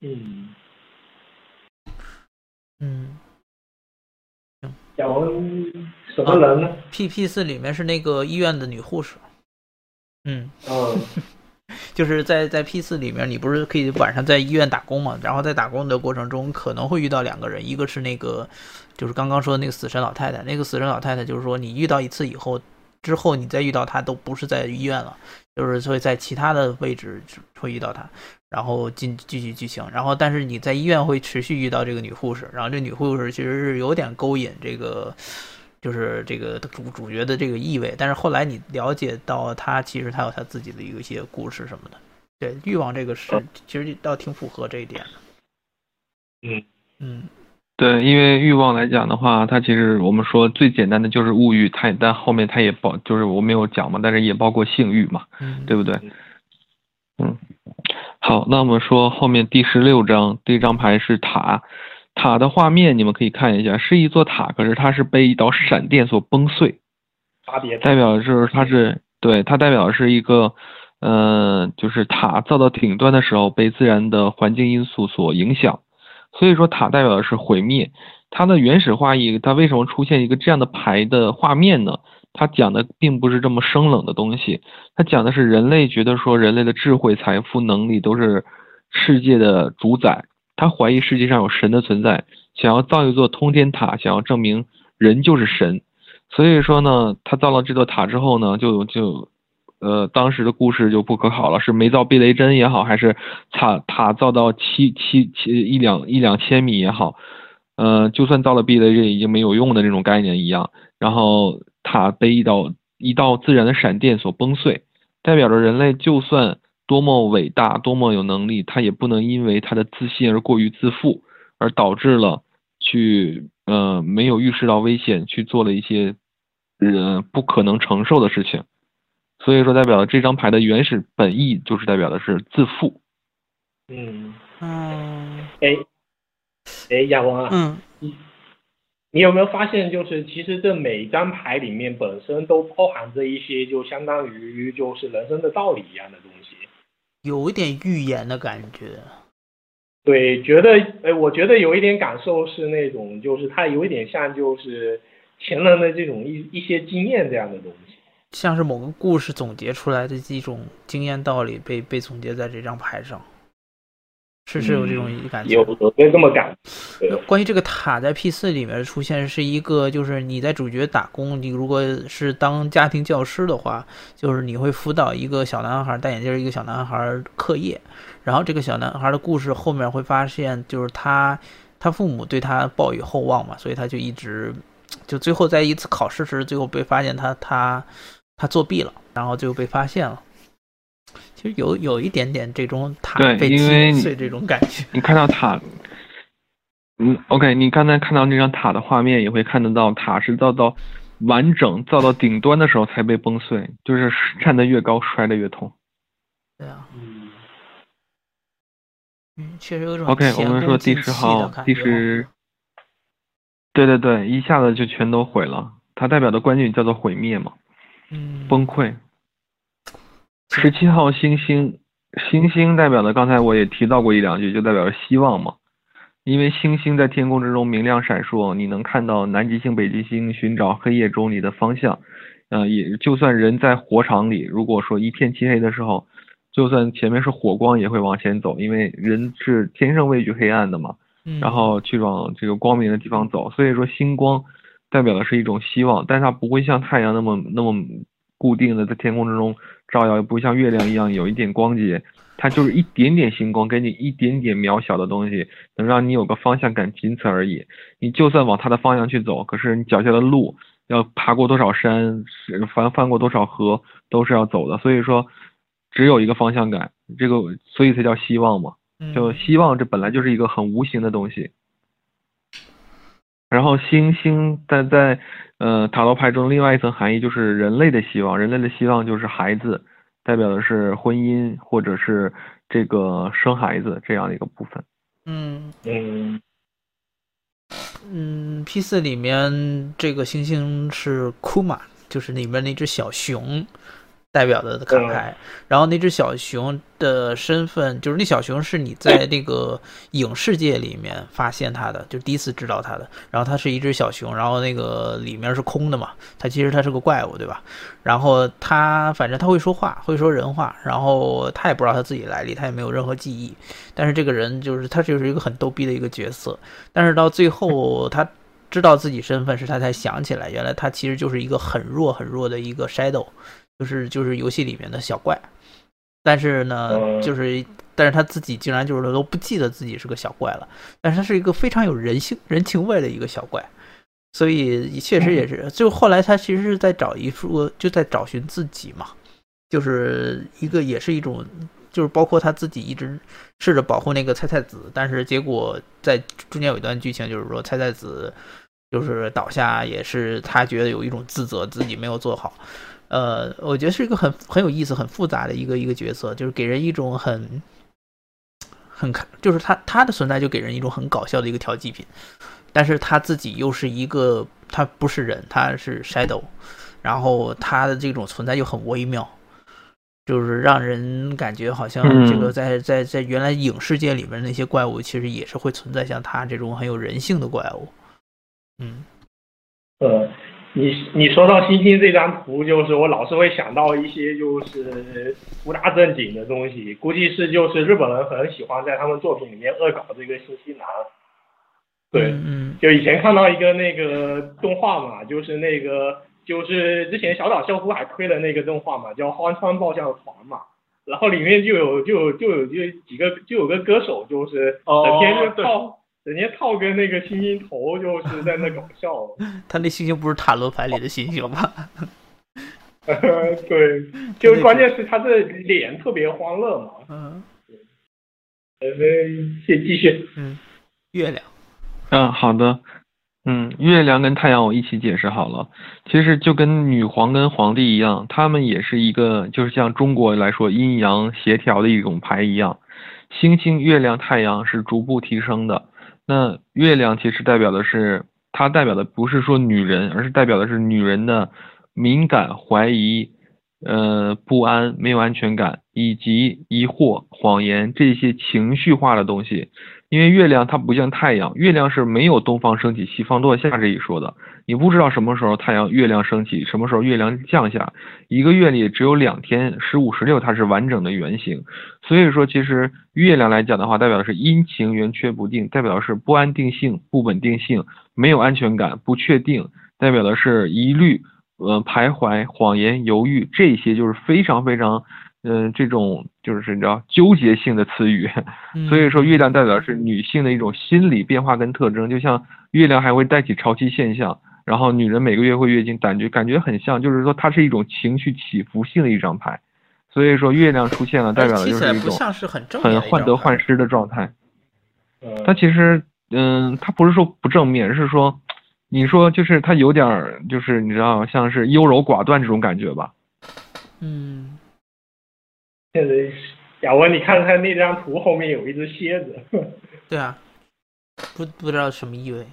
嗯，嗯讲什么人呢？，P P 四里面是那个医院的女护士，嗯，嗯 就是在在 P 四里面，你不是可以晚上在医院打工嘛？然后在打工的过程中，可能会遇到两个人，一个是那个就是刚刚说的那个死神老太太，那个死神老太太就是说你遇到一次以后，之后你再遇到他都不是在医院了，就是会在其他的位置会遇到他，然后进继续剧情，然后但是你在医院会持续遇到这个女护士，然后这女护士其实是有点勾引这个。就是这个主主角的这个意味，但是后来你了解到他其实他有他自己的一些故事什么的，对，欲望这个是其实倒挺符合这一点的。嗯。嗯对，因为欲望来讲的话，它其实我们说最简单的就是物欲，它但后面它也包，就是我没有讲嘛，但是也包括性欲嘛，嗯，对不对？嗯，好，那我们说后面第十六章，第一张牌是塔，塔的画面你们可以看一下，是一座塔，可是它是被一道闪电所崩碎，差别代表就是它是对它代表的是一个，呃，就是塔造到顶端的时候被自然的环境因素所影响，所以说塔代表的是毁灭。它的原始画意，它为什么出现一个这样的牌的画面呢？它讲的并不是这么生冷的东西，它讲的是人类觉得说人类的智慧、财富、能力都是世界的主宰，他怀疑世界上有神的存在，想要造一座通天塔，想要证明人就是神。所以说呢，他造了这座塔之后呢，就就，呃，当时的故事就不可考了，是没造避雷针也好，还是塔塔造到七七七一两一两千米也好，呃，就算造了避雷针已经没有用的这种概念一样。然后塔被一道一道自然的闪电所崩碎，代表着人类就算多么伟大、多么有能力，他也不能因为他的自信而过于自负，而导致了去呃没有预示到危险，去做了一些呃不可能承受的事情。所以说，代表了这张牌的原始本意就是代表的是自负。嗯，嗯哎，哎，亚光啊，嗯你有没有发现，就是其实这每一张牌里面本身都包含着一些，就相当于就是人生的道理一样的东西。有一点预言的感觉。对，觉得，哎，我觉得有一点感受是那种，就是它有一点像，就是前人的这种一一些经验这样的东西。像是某个故事总结出来的一种经验道理被被总结在这张牌上，是是有这种感觉。有有有这么感关于这个塔在 P 四里面出现，是一个就是你在主角打工，你如果是当家庭教师的话，就是你会辅导一个小男孩戴眼镜儿一个小男孩课业，然后这个小男孩的故事后面会发现，就是他他父母对他抱以厚望嘛，所以他就一直就最后在一次考试时，最后被发现他他他作弊了，然后就被发现了。其实有有一点点这种塔对被因为你击碎这种感觉。你看到塔，嗯，OK，你刚才看到那张塔的画面，也会看得到塔是造到完整、造到顶端的时候才被崩碎，就是站得越高，摔得越痛。对啊，嗯，嗯，确实有种 OK，我们说第十号第十，对对对，一下子就全都毁了。它代表的关键叫做毁灭嘛，嗯，崩溃。十七号星星，星星代表的刚才我也提到过一两句，就代表着希望嘛。因为星星在天空之中明亮闪烁，你能看到南极星、北极星，寻找黑夜中你的方向。呃，也就算人在火场里，如果说一片漆黑的时候，就算前面是火光，也会往前走，因为人是天生畏惧黑暗的嘛。嗯然后去往这个光明的地方走。所以说，星光代表的是一种希望，但是它不会像太阳那么那么固定的在天空之中照耀，也不会像月亮一样有一点光洁，它就是一点点星光，给你一点点渺小的东西，能让你有个方向感，仅此而已。你就算往它的方向去走，可是你脚下的路要爬过多少山，翻翻过多少河，都是要走的。所以说，只有一个方向感，这个所以才叫希望嘛。嗯就希望这本来就是一个很无形的东西。然后星星在在呃塔罗牌中另外一层含义就是人类的希望，人类的希望就是孩子，代表的是婚姻或者是这个生孩子这样的一个部分。嗯嗯，嗯，P 四里面这个星星是库玛，就是里面那只小熊代表的卡牌。然后那只小熊的身份，就是那小熊是你在那个影视界里面发现它的，就第一次知道它的。然后它是一只小熊，然后那个里面是空的嘛，它其实它是个怪物，对吧？然后它反正它会说话，会说人话，然后他也不知道他自己来历，他也没有任何记忆。但是这个人就是他就是一个很逗逼的一个角色，但是到最后 他知道自己身份时，他才想起来，原来他其实就是一个很弱很弱的一个 shadow，就是就是游戏里面的小怪。但是呢，嗯就是但是他自己竟然就是都不记得自己是个小怪了，但是他是一个非常有人性人情味的一个小怪。所以确实也是，就后来他其实是在找一处，就在找寻自己嘛，就是一个也是一种就是包括他自己一直试着保护那个菜菜子，但是结果在中间有一段剧情，就是说菜菜子就是倒下，也是他觉得有一种自责，自己没有做好。呃，我觉得是一个很很有意思、很复杂的一个一个角色，就是给人一种很很看，就是他他的存在就给人一种很搞笑的一个调剂品，但是他自己又是一个，他不是人，他是 shadow，然后他的这种存在又很微妙，就是让人感觉好像这个在在在原来影视界里面那些怪物，其实也是会存在像他这种很有人性的怪物。嗯，呃。你你说到星星这张图，就是我老是会想到一些就是不大正经的东西，估计是就是日本人很喜欢在他们作品里面恶搞这个星星男。对，嗯，就以前看到一个那个动画嘛，就是那个就是之前小岛秀夫还推了那个动画嘛，叫《荒川爆笑团》嘛，然后里面就有就有就有就几个就有个歌手就是整天就靠。人家套个那个星星头，就是在那搞笑。他那星星不是塔罗牌里的星星吗？对，就关键是他的脸特别欢乐嘛。嗯。呃，先继续。嗯。月亮。嗯，好的。嗯，月亮跟太阳我一起解释好了。其实就跟女皇跟皇帝一样，他们也是一个，就是像中国来说阴阳协调的一种牌一样。星星、月亮、太阳是逐步提升的。那月亮其实代表的是，它代表的不是说女人，而是代表的是女人的敏感、怀疑、呃不安、没有安全感，以及疑惑、谎言这些情绪化的东西。因为月亮它不像太阳，月亮是没有东方升起、西方落下这一说的。你不知道什么时候太阳、月亮升起，什么时候月亮降下。一个月里只有两天，十五、十六，它是完整的圆形。所以说，其实月亮来讲的话，代表的是阴晴圆缺不定，代表的是不安定性、不稳定性、没有安全感、不确定，代表的是疑虑、呃徘徊、谎言、犹豫，这些就是非常非常。嗯，这种就是你知道纠结性的词语，所以说月亮代表是女性的一种心理变化跟特征，就像月亮还会带起潮汐现象，然后女人每个月会月经，感觉感觉很像，就是说它是一种情绪起伏性的一张牌，所以说月亮出现了，代表的就是一种很患得患失的状态。它其实嗯，它不是说不正面，是说你说就是它有点就是你知道像是优柔寡断这种感觉吧？嗯。现在，亚文，你看看那张图后面有一只蝎子。对啊，不不知道什么意味。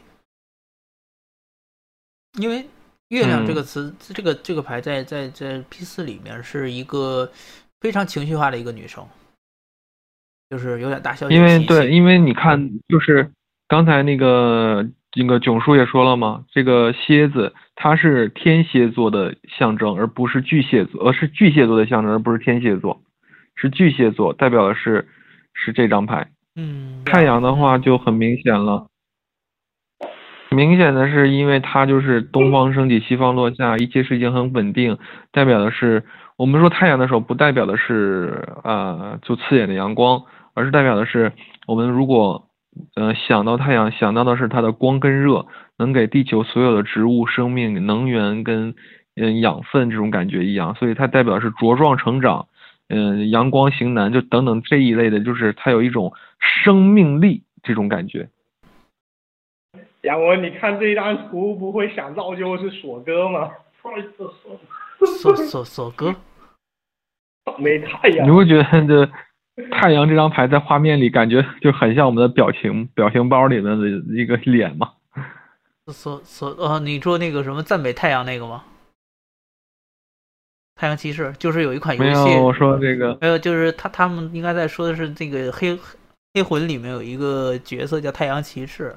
因为月亮这个词，这个这个牌在在在 P 四里面是一个非常情绪化的一个女生，就是有点大小。因为对，因为你看，就是刚才那个那个囧叔也说了嘛，这个蝎子它是天蝎座的象征，而不是巨蟹座，而是巨蟹座的象征，而不是天蝎座。是巨蟹座，代表的是是这张牌。嗯，太阳的话就很明显了，明显的是因为它就是东方升起，西方落下，一切事情很稳定，代表的是我们说太阳的时候，不代表的是啊就刺眼的阳光，而是代表的是我们如果呃想到太阳，想到的是它的光跟热，能给地球所有的植物生命、能源跟嗯养分这种感觉一样，所以它代表的是茁壮成长。嗯，阳光型男就等等这一类的，就是他有一种生命力这种感觉。杨文，你看这张图，不会想到就是锁哥吗？锁锁锁哥，没太阳。你会觉得这太阳这张牌在画面里感觉就很像我们的表情表情包里面的一个脸吗？锁锁呃，你说那个什么赞美太阳那个吗？太阳骑士就是有一款游戏，没有我说这个，还有就是他他们应该在说的是这个黑黑魂里面有一个角色叫太阳骑士，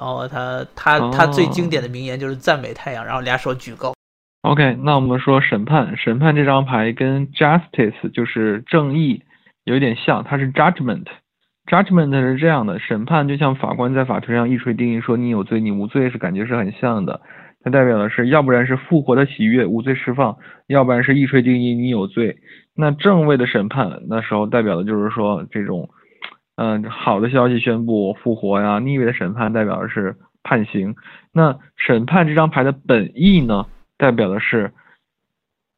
然后他他他最经典的名言就是赞美太阳，然后俩手举高。OK，那我们说审判，审判这张牌跟 Justice 就是正义有点像，它是 Judgment，Judgment 是这样的，审判就像法官在法庭上一锤定音说你有罪你无罪是感觉是很像的。它代表的是，要不然是复活的喜悦，无罪释放；要不然是一锤定音，你有罪。那正位的审判，那时候代表的就是说这种，嗯，好的消息宣布复活呀；逆位的审判代表的是判刑。那审判这张牌的本意呢，代表的是，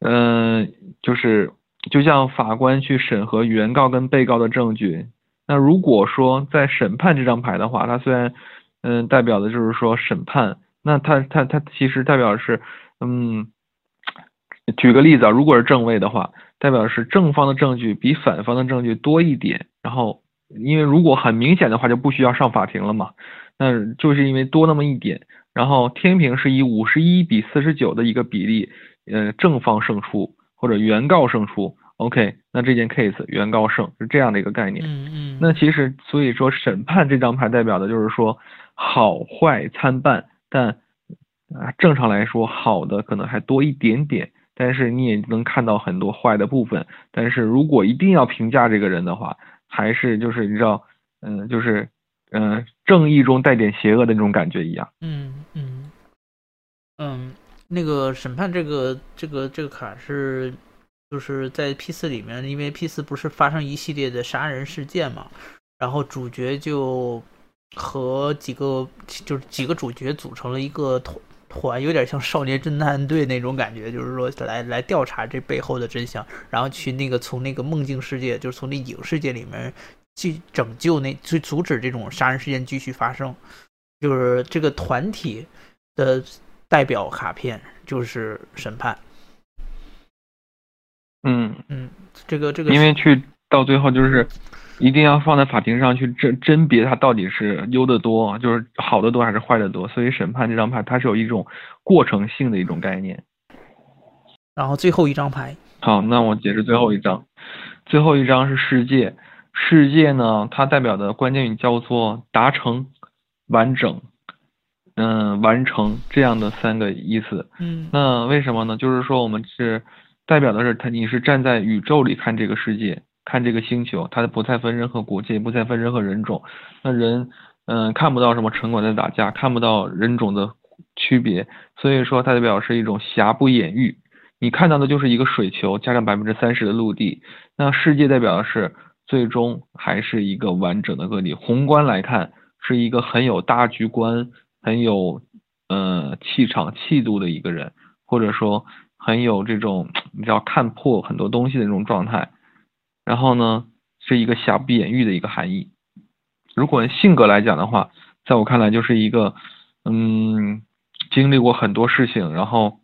嗯，就是就像法官去审核原告跟被告的证据。那如果说在审判这张牌的话，它虽然嗯代表的就是说审判，那它它它其实代表是嗯，举个例子啊，如果是正位的话，代表是正方的证据比反方的证据多一点，然后因为如果很明显的话就不需要上法庭了嘛，那就是因为多那么一点。然后天平是以五十一比四十九的一个比例，呃，正方胜出或者原告胜出。OK，那这件 case 原告胜是这样的一个概念。嗯嗯。那其实所以说审判这张牌代表的就是说好坏参半，但啊正常来说好的可能还多一点点，但是你也能看到很多坏的部分。但是如果一定要评价这个人的话，还是就是你知道，嗯，就是。嗯，正义中带点邪恶的那种感觉一样。嗯嗯嗯，那个审判这个这个这个卡是就是在 P 四里面，因为 P 四不是发生一系列的杀人事件嘛，然后主角就和几个就是几个主角组成了一个团团，有点像少年侦探队那种感觉，就是说来来调查这背后的真相，然后去那个从那个梦境世界，就是从那影世界里面。去拯救那，去阻止这种杀人事件继续发生，就是这个团体的代表卡片就是审判。嗯嗯，这个这个，因为去到最后就是一定要放在法庭上去甄甄别它到底是优的多，就是好的多还是坏的多，所以审判这张牌它是有一种过程性的一种概念。然后最后一张牌，好，那我解释最后一张，最后一张是世界。世界呢，它代表的关键语叫做达成、完整、嗯，完成这样的三个意思。嗯，那为什么呢？就是说我们是代表的是它，你是站在宇宙里看这个世界，看这个星球，它不再分任何国界，不再分任何人种。那人，嗯，看不到什么城管在打架，看不到人种的区别，所以说它代表是一种瑕不掩瑜。你看到的就是一个水球加上百分之三十的陆地。那世界代表的是。最终还是一个完整的个体。宏观来看，是一个很有大局观、很有呃气场、气度的一个人，或者说很有这种你知道看破很多东西的这种状态。然后呢，是一个瑕不掩瑜的一个含义。如果性格来讲的话，在我看来就是一个嗯经历过很多事情，然后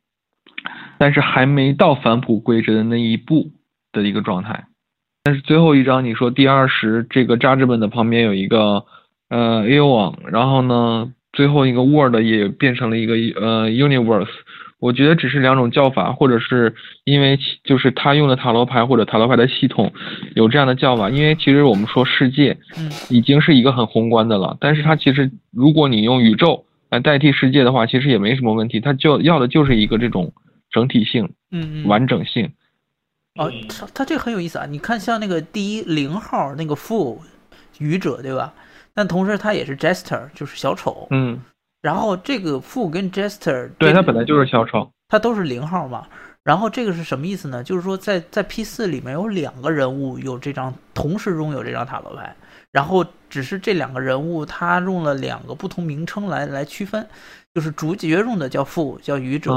但是还没到返璞归真的那一步的一个状态。但是最后一张，你说第二十这个扎志本的旁边有一个呃 A O 网，然后呢，最后一个 Word 也变成了一个呃 Universe。我觉得只是两种叫法，或者是因为就是他用的塔罗牌或者塔罗牌的系统有这样的叫法。因为其实我们说世界，已经是一个很宏观的了。但是它其实如果你用宇宙来代替世界的话，其实也没什么问题。它就要的就是一个这种整体性，嗯嗯，完整性。哦，他他这个很有意思啊！你看，像那个第一零号那个 Fool 愚者，对吧？但同时他也是 Jester，就是小丑。嗯。然后这个 Fool 跟 Jester，对他本来就是小丑，他都是零号嘛。然后这个是什么意思呢？就是说在在 P 四里面有两个人物有这张同时拥有这张塔罗牌，然后只是这两个人物他用了两个不同名称来来区分。就是主角用的叫副，叫愚者，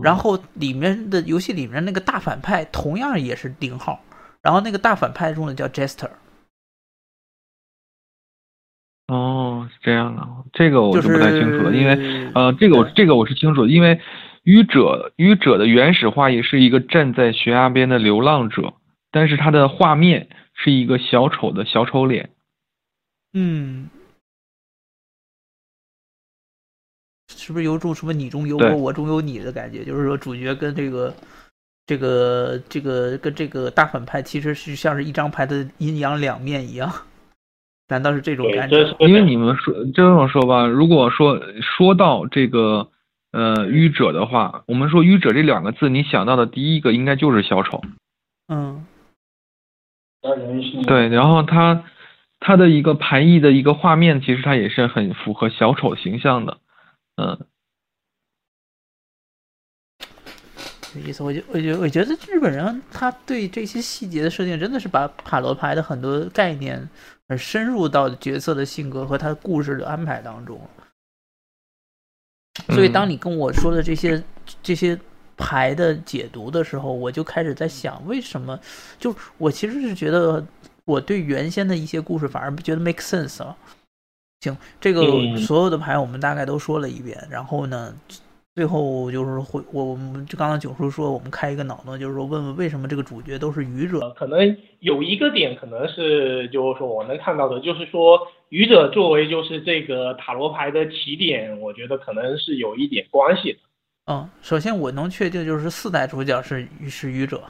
然后里面的游戏里面那个大反派同样也是零号，然后那个大反派用的叫 Jester。哦，是这样的，这个我就不太清楚了，因为呃，这个我这个我是清楚的，因为愚者愚者的原始画也是一个站在悬崖边的流浪者，但是他的画面是一个小丑的小丑脸。嗯。是不是有种什么你中有我，我中有你的感觉？就是说，主角跟这个、这个、这个跟这个大反派，其实是像是一张牌的阴阳两面一样。难道是这种感觉？因为你们说这么说吧，如果说说到这个呃愚者的话，我们说愚者这两个字，你想到的第一个应该就是小丑。嗯。对，然后他他的一个排异的一个画面，其实他也是很符合小丑形象的。嗯，有意思。我觉，我觉，我觉得日本人他对这些细节的设定，真的是把塔罗牌的很多概念，很深入到角色的性格和他故事的安排当中。所以，当你跟我说的这些这些牌的解读的时候，我就开始在想，为什么？就我其实是觉得，我对原先的一些故事反而不觉得 make sense 了。行，这个所有的牌我们大概都说了一遍，然后呢，最后就是会，我我们就刚刚九叔说，我们开一个脑洞，就是说问问为什么这个主角都是愚者？可能有一个点，可能是就是说我能看到的，就是说愚者作为就是这个塔罗牌的起点，我觉得可能是有一点关系的。嗯，首先我能确定就是四代主角是是愚者，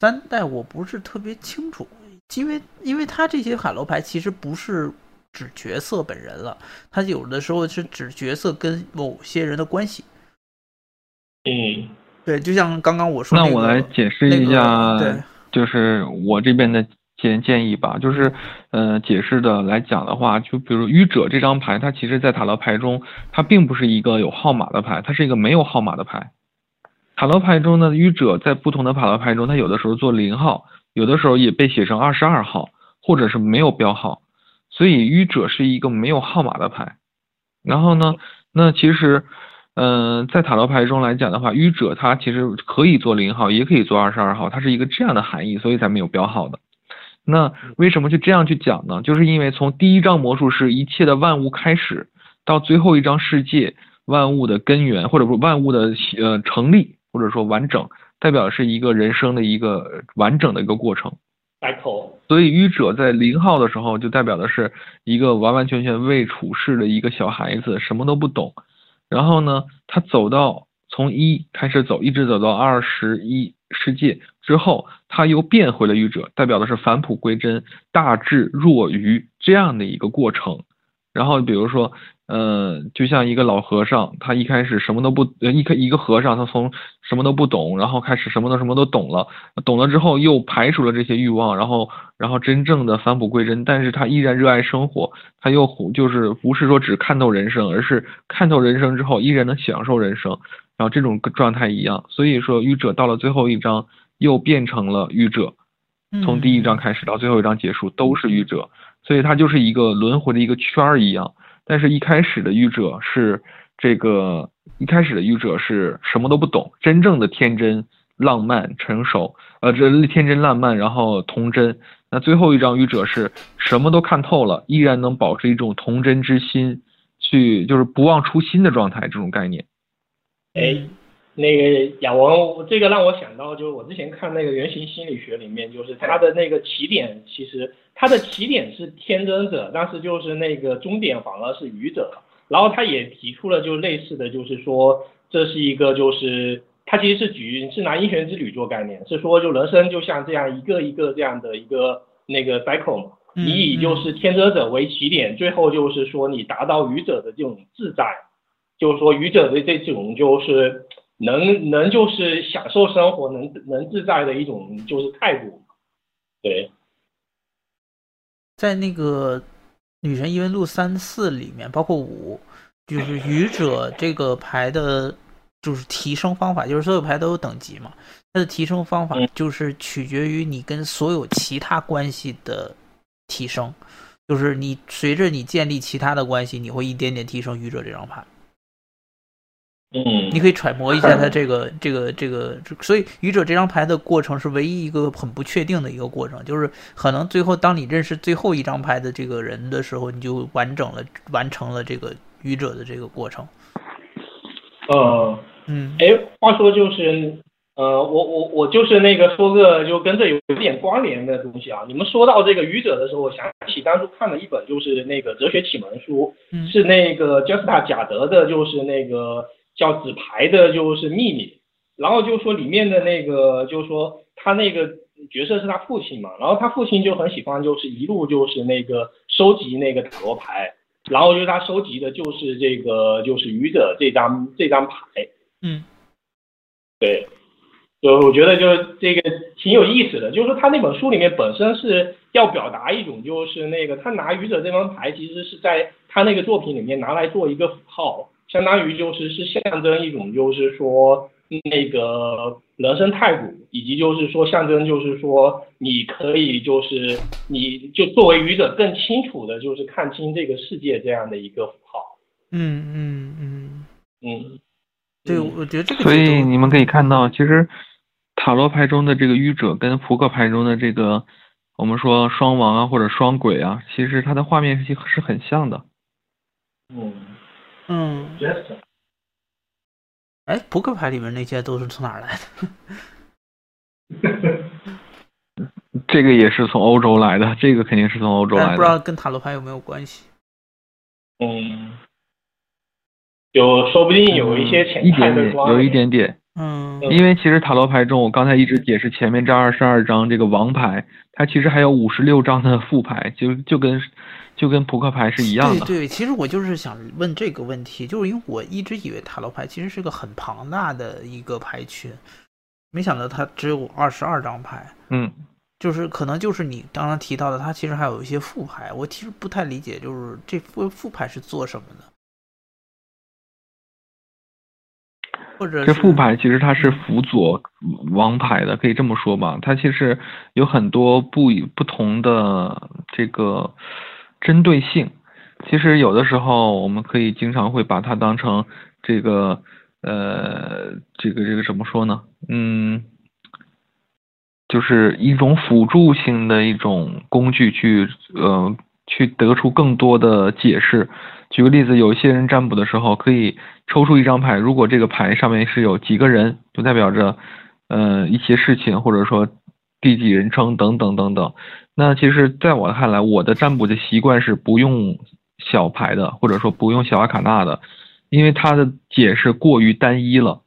三代我不是特别清楚，因为因为他这些塔罗牌其实不是。指角色本人了，他有的时候是指角色跟某些人的关系。嗯，对，就像刚刚我说，那我来解释一下，对，就是我这边的建建议吧，就是，呃，解释的来讲的话，就比如愚者这张牌，它其实在塔罗牌中，它并不是一个有号码的牌，它是一个没有号码的牌。塔罗牌中的愚者在不同的塔罗牌中，它有的时候做零号，有的时候也被写成二十二号，或者是没有标号。所以愚者是一个没有号码的牌，然后呢，那其实，嗯，在塔罗牌中来讲的话，愚者它其实可以做零号，也可以做二十二号，它是一个这样的含义，所以才没有标号的。那为什么就这样去讲呢？就是因为从第一张魔术师一切的万物开始，到最后一张世界万物的根源，或者说万物的呃成立，或者说完整，代表是一个人生的一个完整的一个过程。所以愚者在零号的时候，就代表的是一个完完全全未处事的一个小孩子，什么都不懂。然后呢，他走到从一开始走，一直走到二十一世界之后，他又变回了愚者，代表的是返璞归真、大智若愚这样的一个过程。然后比如说。嗯，就像一个老和尚，他一开始什么都不，一开一个和尚，他从什么都不懂，然后开始什么都什么都懂了，懂了之后又排除了这些欲望，然后然后真正的返璞归真，但是他依然热爱生活，他又就是不是说只看透人生，而是看透人生之后依然能享受人生，然后这种状态一样，所以说愚者到了最后一章又变成了愚者，从第一章开始到最后一章结束都是愚者，所以他就是一个轮回的一个圈儿一样。但是，一开始的愚者是这个，一开始的愚者是什么都不懂，真正的天真、浪漫、成熟，呃，这天真浪漫，然后童真。那最后一张愚者是什么都看透了，依然能保持一种童真之心，去就是不忘初心的状态，这种概念。哎。那个亚文，这个让我想到，就是我之前看那个原型心理学里面，就是他的那个起点，其实他的起点是天真者，但是就是那个终点反而是愚者。然后他也提出了就类似的就是说，这是一个就是他其实是举是拿英雄之旅做概念，是说就人生就像这样一个一个这样的一个那个 cycle 嘛，你以就是天真者为起点，最后就是说你达到愚者的这种自在，就是说愚者的这种就是。能能就是享受生活，能能自在的一种就是态度，对。在那个《女神异闻录》三四里面，包括五，就是 愚者这个牌的，就是提升方法，就是所有牌都有等级嘛，它的提升方法就是取决于你跟所有其他关系的提升，就是你随着你建立其他的关系，你会一点点提升愚者这张牌。嗯，你可以揣摩一下他这个这个这个，所以愚者这张牌的过程是唯一一个很不确定的一个过程，就是可能最后当你认识最后一张牌的这个人的时候，你就完整了完成了这个愚者的这个过程。呃，嗯，哎，话说就是，呃，我我我就是那个说个就跟这有有点关联的东西啊。你们说到这个愚者的时候，我想起当初看了一本就是那个哲学启蒙书，是那个 Justa 贾德的，就是那个。叫纸牌的，就是秘密。然后就说里面的那个，就是说他那个角色是他父亲嘛。然后他父亲就很喜欢，就是一路就是那个收集那个塔罗牌。然后就是他收集的就是这个，就是愚者这张这张牌。嗯，对，就我觉得就是这个挺有意思的。就是说他那本书里面本身是要表达一种，就是那个他拿愚者这张牌，其实是在他那个作品里面拿来做一个符号。相当于就是是象征一种，就是说那个人生态度，以及就是说象征，就是说你可以就是你就作为愚者更清楚的，就是看清这个世界这样的一个符号。嗯嗯嗯嗯。对，我觉得这个所以你们可以看到，其实塔罗牌中的这个愚者跟扑克牌中的这个我们说双王啊或者双鬼啊，其实它的画面是是很像的。嗯嗯，哎，扑克牌里面那些都是从哪儿来的？这个也是从欧洲来的，这个肯定是从欧洲来的不知道。跟塔罗牌有没有关系？嗯，有说不定有一些潜一点点，在的关有一点点，嗯嗯因为其实塔罗牌中，我刚才一直解释前面这二十二张这个王牌，它其实还有五十六张的副牌，就就跟就跟扑克牌是一样的。对对，其实我就是想问这个问题，就是因为我一直以为塔罗牌其实是个很庞大的一个牌群，没想到它只有二十二张牌。嗯，就是可能就是你刚刚提到的，它其实还有一些副牌，我其实不太理解，就是这副副牌是做什么的，或者这副牌其实它是辅佐王牌的，可以这么说吧。它其实有很多不以不同的这个针对性。其实有的时候我们可以经常会把它当成这个呃这个这个怎么说呢？嗯，就是一种辅助性的一种工具去呃去得出更多的解释。举个例子，有一些人占卜的时候可以抽出一张牌，如果这个牌上面是有几个人，就代表着呃一些事情，或者说第几人称等等等等。那其实在我看来，我的占卜的习惯是不用小牌的，或者说不用小阿卡纳的，因为它的解释过于单一了，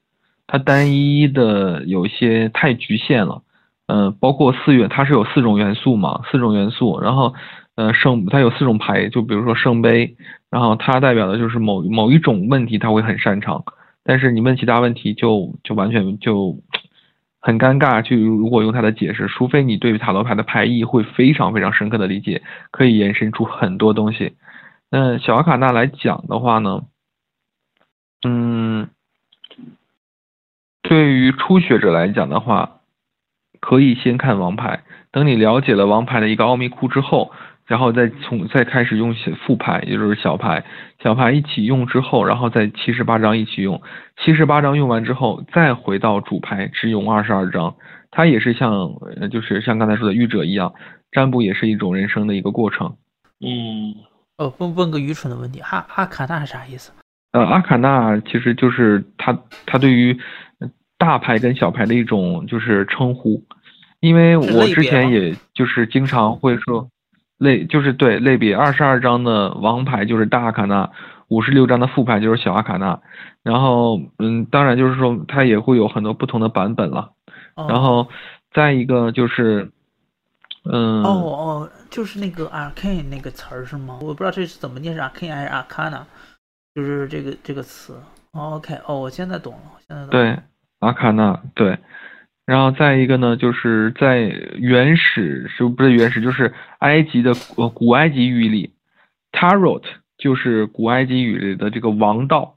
它单一的有些太局限了。嗯、包括四元，它是有四种元素嘛，四种元素，然后呃圣它有四种牌，就比如说圣杯，然后它代表的就是某某一种问题，它会很擅长，但是你问其他问题就就完全就很尴尬。去如果用他的解释，除非你对于塔罗牌的牌意会非常非常深刻的理解，可以延伸出很多东西。那小阿卡纳来讲的话呢，嗯，对于初学者来讲的话，可以先看王牌，等你了解了王牌的一个奥秘库之后，然后再从再开始用小副牌，也就是小牌，小牌一起用之后，然后再七十八张一起用，七十八张用完之后，再回到主牌只用二十二张。它也是像呃，就是像刚才说的愚者一样，占卜也是一种人生的一个过程。嗯，哦，问问个愚蠢的问题，阿阿卡纳是啥意思？呃，阿卡纳其实就是它它对于大牌跟小牌的一种就是称呼，因为我之前也就是经常会说类就是对类比二十二张的王牌就是大阿卡纳，五十六张的副牌就是小阿卡纳，然后嗯，当然就是说它也会有很多不同的版本了，哦然后再一个就是嗯哦哦，就是那个 arcane 那个词儿是吗？我不知道这是怎么念，是 arcane 还是 arcana？就是这个这个词。哦 OK，哦，我现在懂了，我现在懂了。对，阿卡纳对，然后再一个呢，就是在原始是不是原始，就是埃及的呃古埃及语里，tarot 就是古埃及语里的这个王道，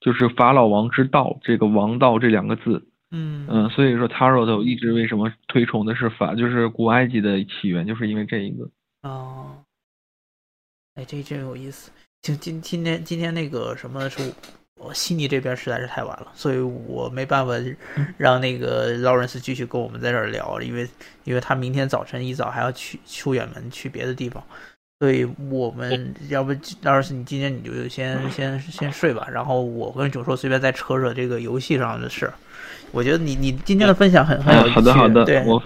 就是法老王之道，这个王道这两个字，嗯嗯，所以说 tarot 一直为什么推崇的是法，就是古埃及的起源，就是因为这一个。哦，哎，这真有意思。今今今天今天那个什么是我悉尼这边实在是太晚了，所以我没办法让那个劳伦斯继续跟我们在这儿聊，因为因为他明天早晨一早还要去出远门去别的地方，所以我们要不劳伦斯你今天你就先先先睡吧，然后我跟九叔随便再扯扯这个游戏上的事儿。我觉得你你今天的分享很很有趣，好的好的对，，我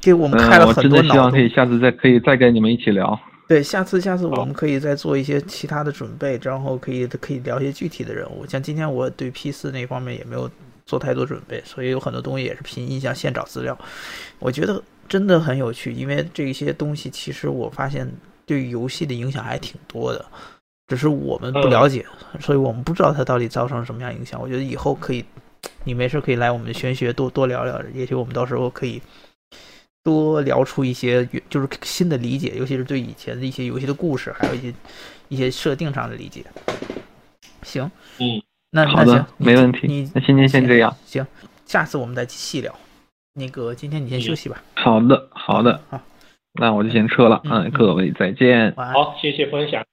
给我们嗯、开了很多脑洞。的希望可以下次再可以再跟你们一起聊。对，下次下次我们可以再做一些其他的准备，然后可以可以聊一些具体的人物。像今天我对 P 四那方面也没有做太多准备，所以有很多东西也是凭印象现找资料。我觉得真的很有趣，因为这些东西其实我发现对于游戏的影响还挺多的，只是我们不了解，所以我们不知道它到底造成什么样影响。我觉得以后可以，你没事可以来我们的玄学多多聊聊，也许我们到时候可以。多聊出一些就是新的理解，尤其是对以前的一些游戏的故事，还有一些一些设定上的理解。行，嗯，那好的那行，，没问题你。那今天先这样。行，下次我们再细聊。那个今天你先休息吧。好的，好的，好，那我就先撤了。嗯嗯，各位再见。好，谢谢分享。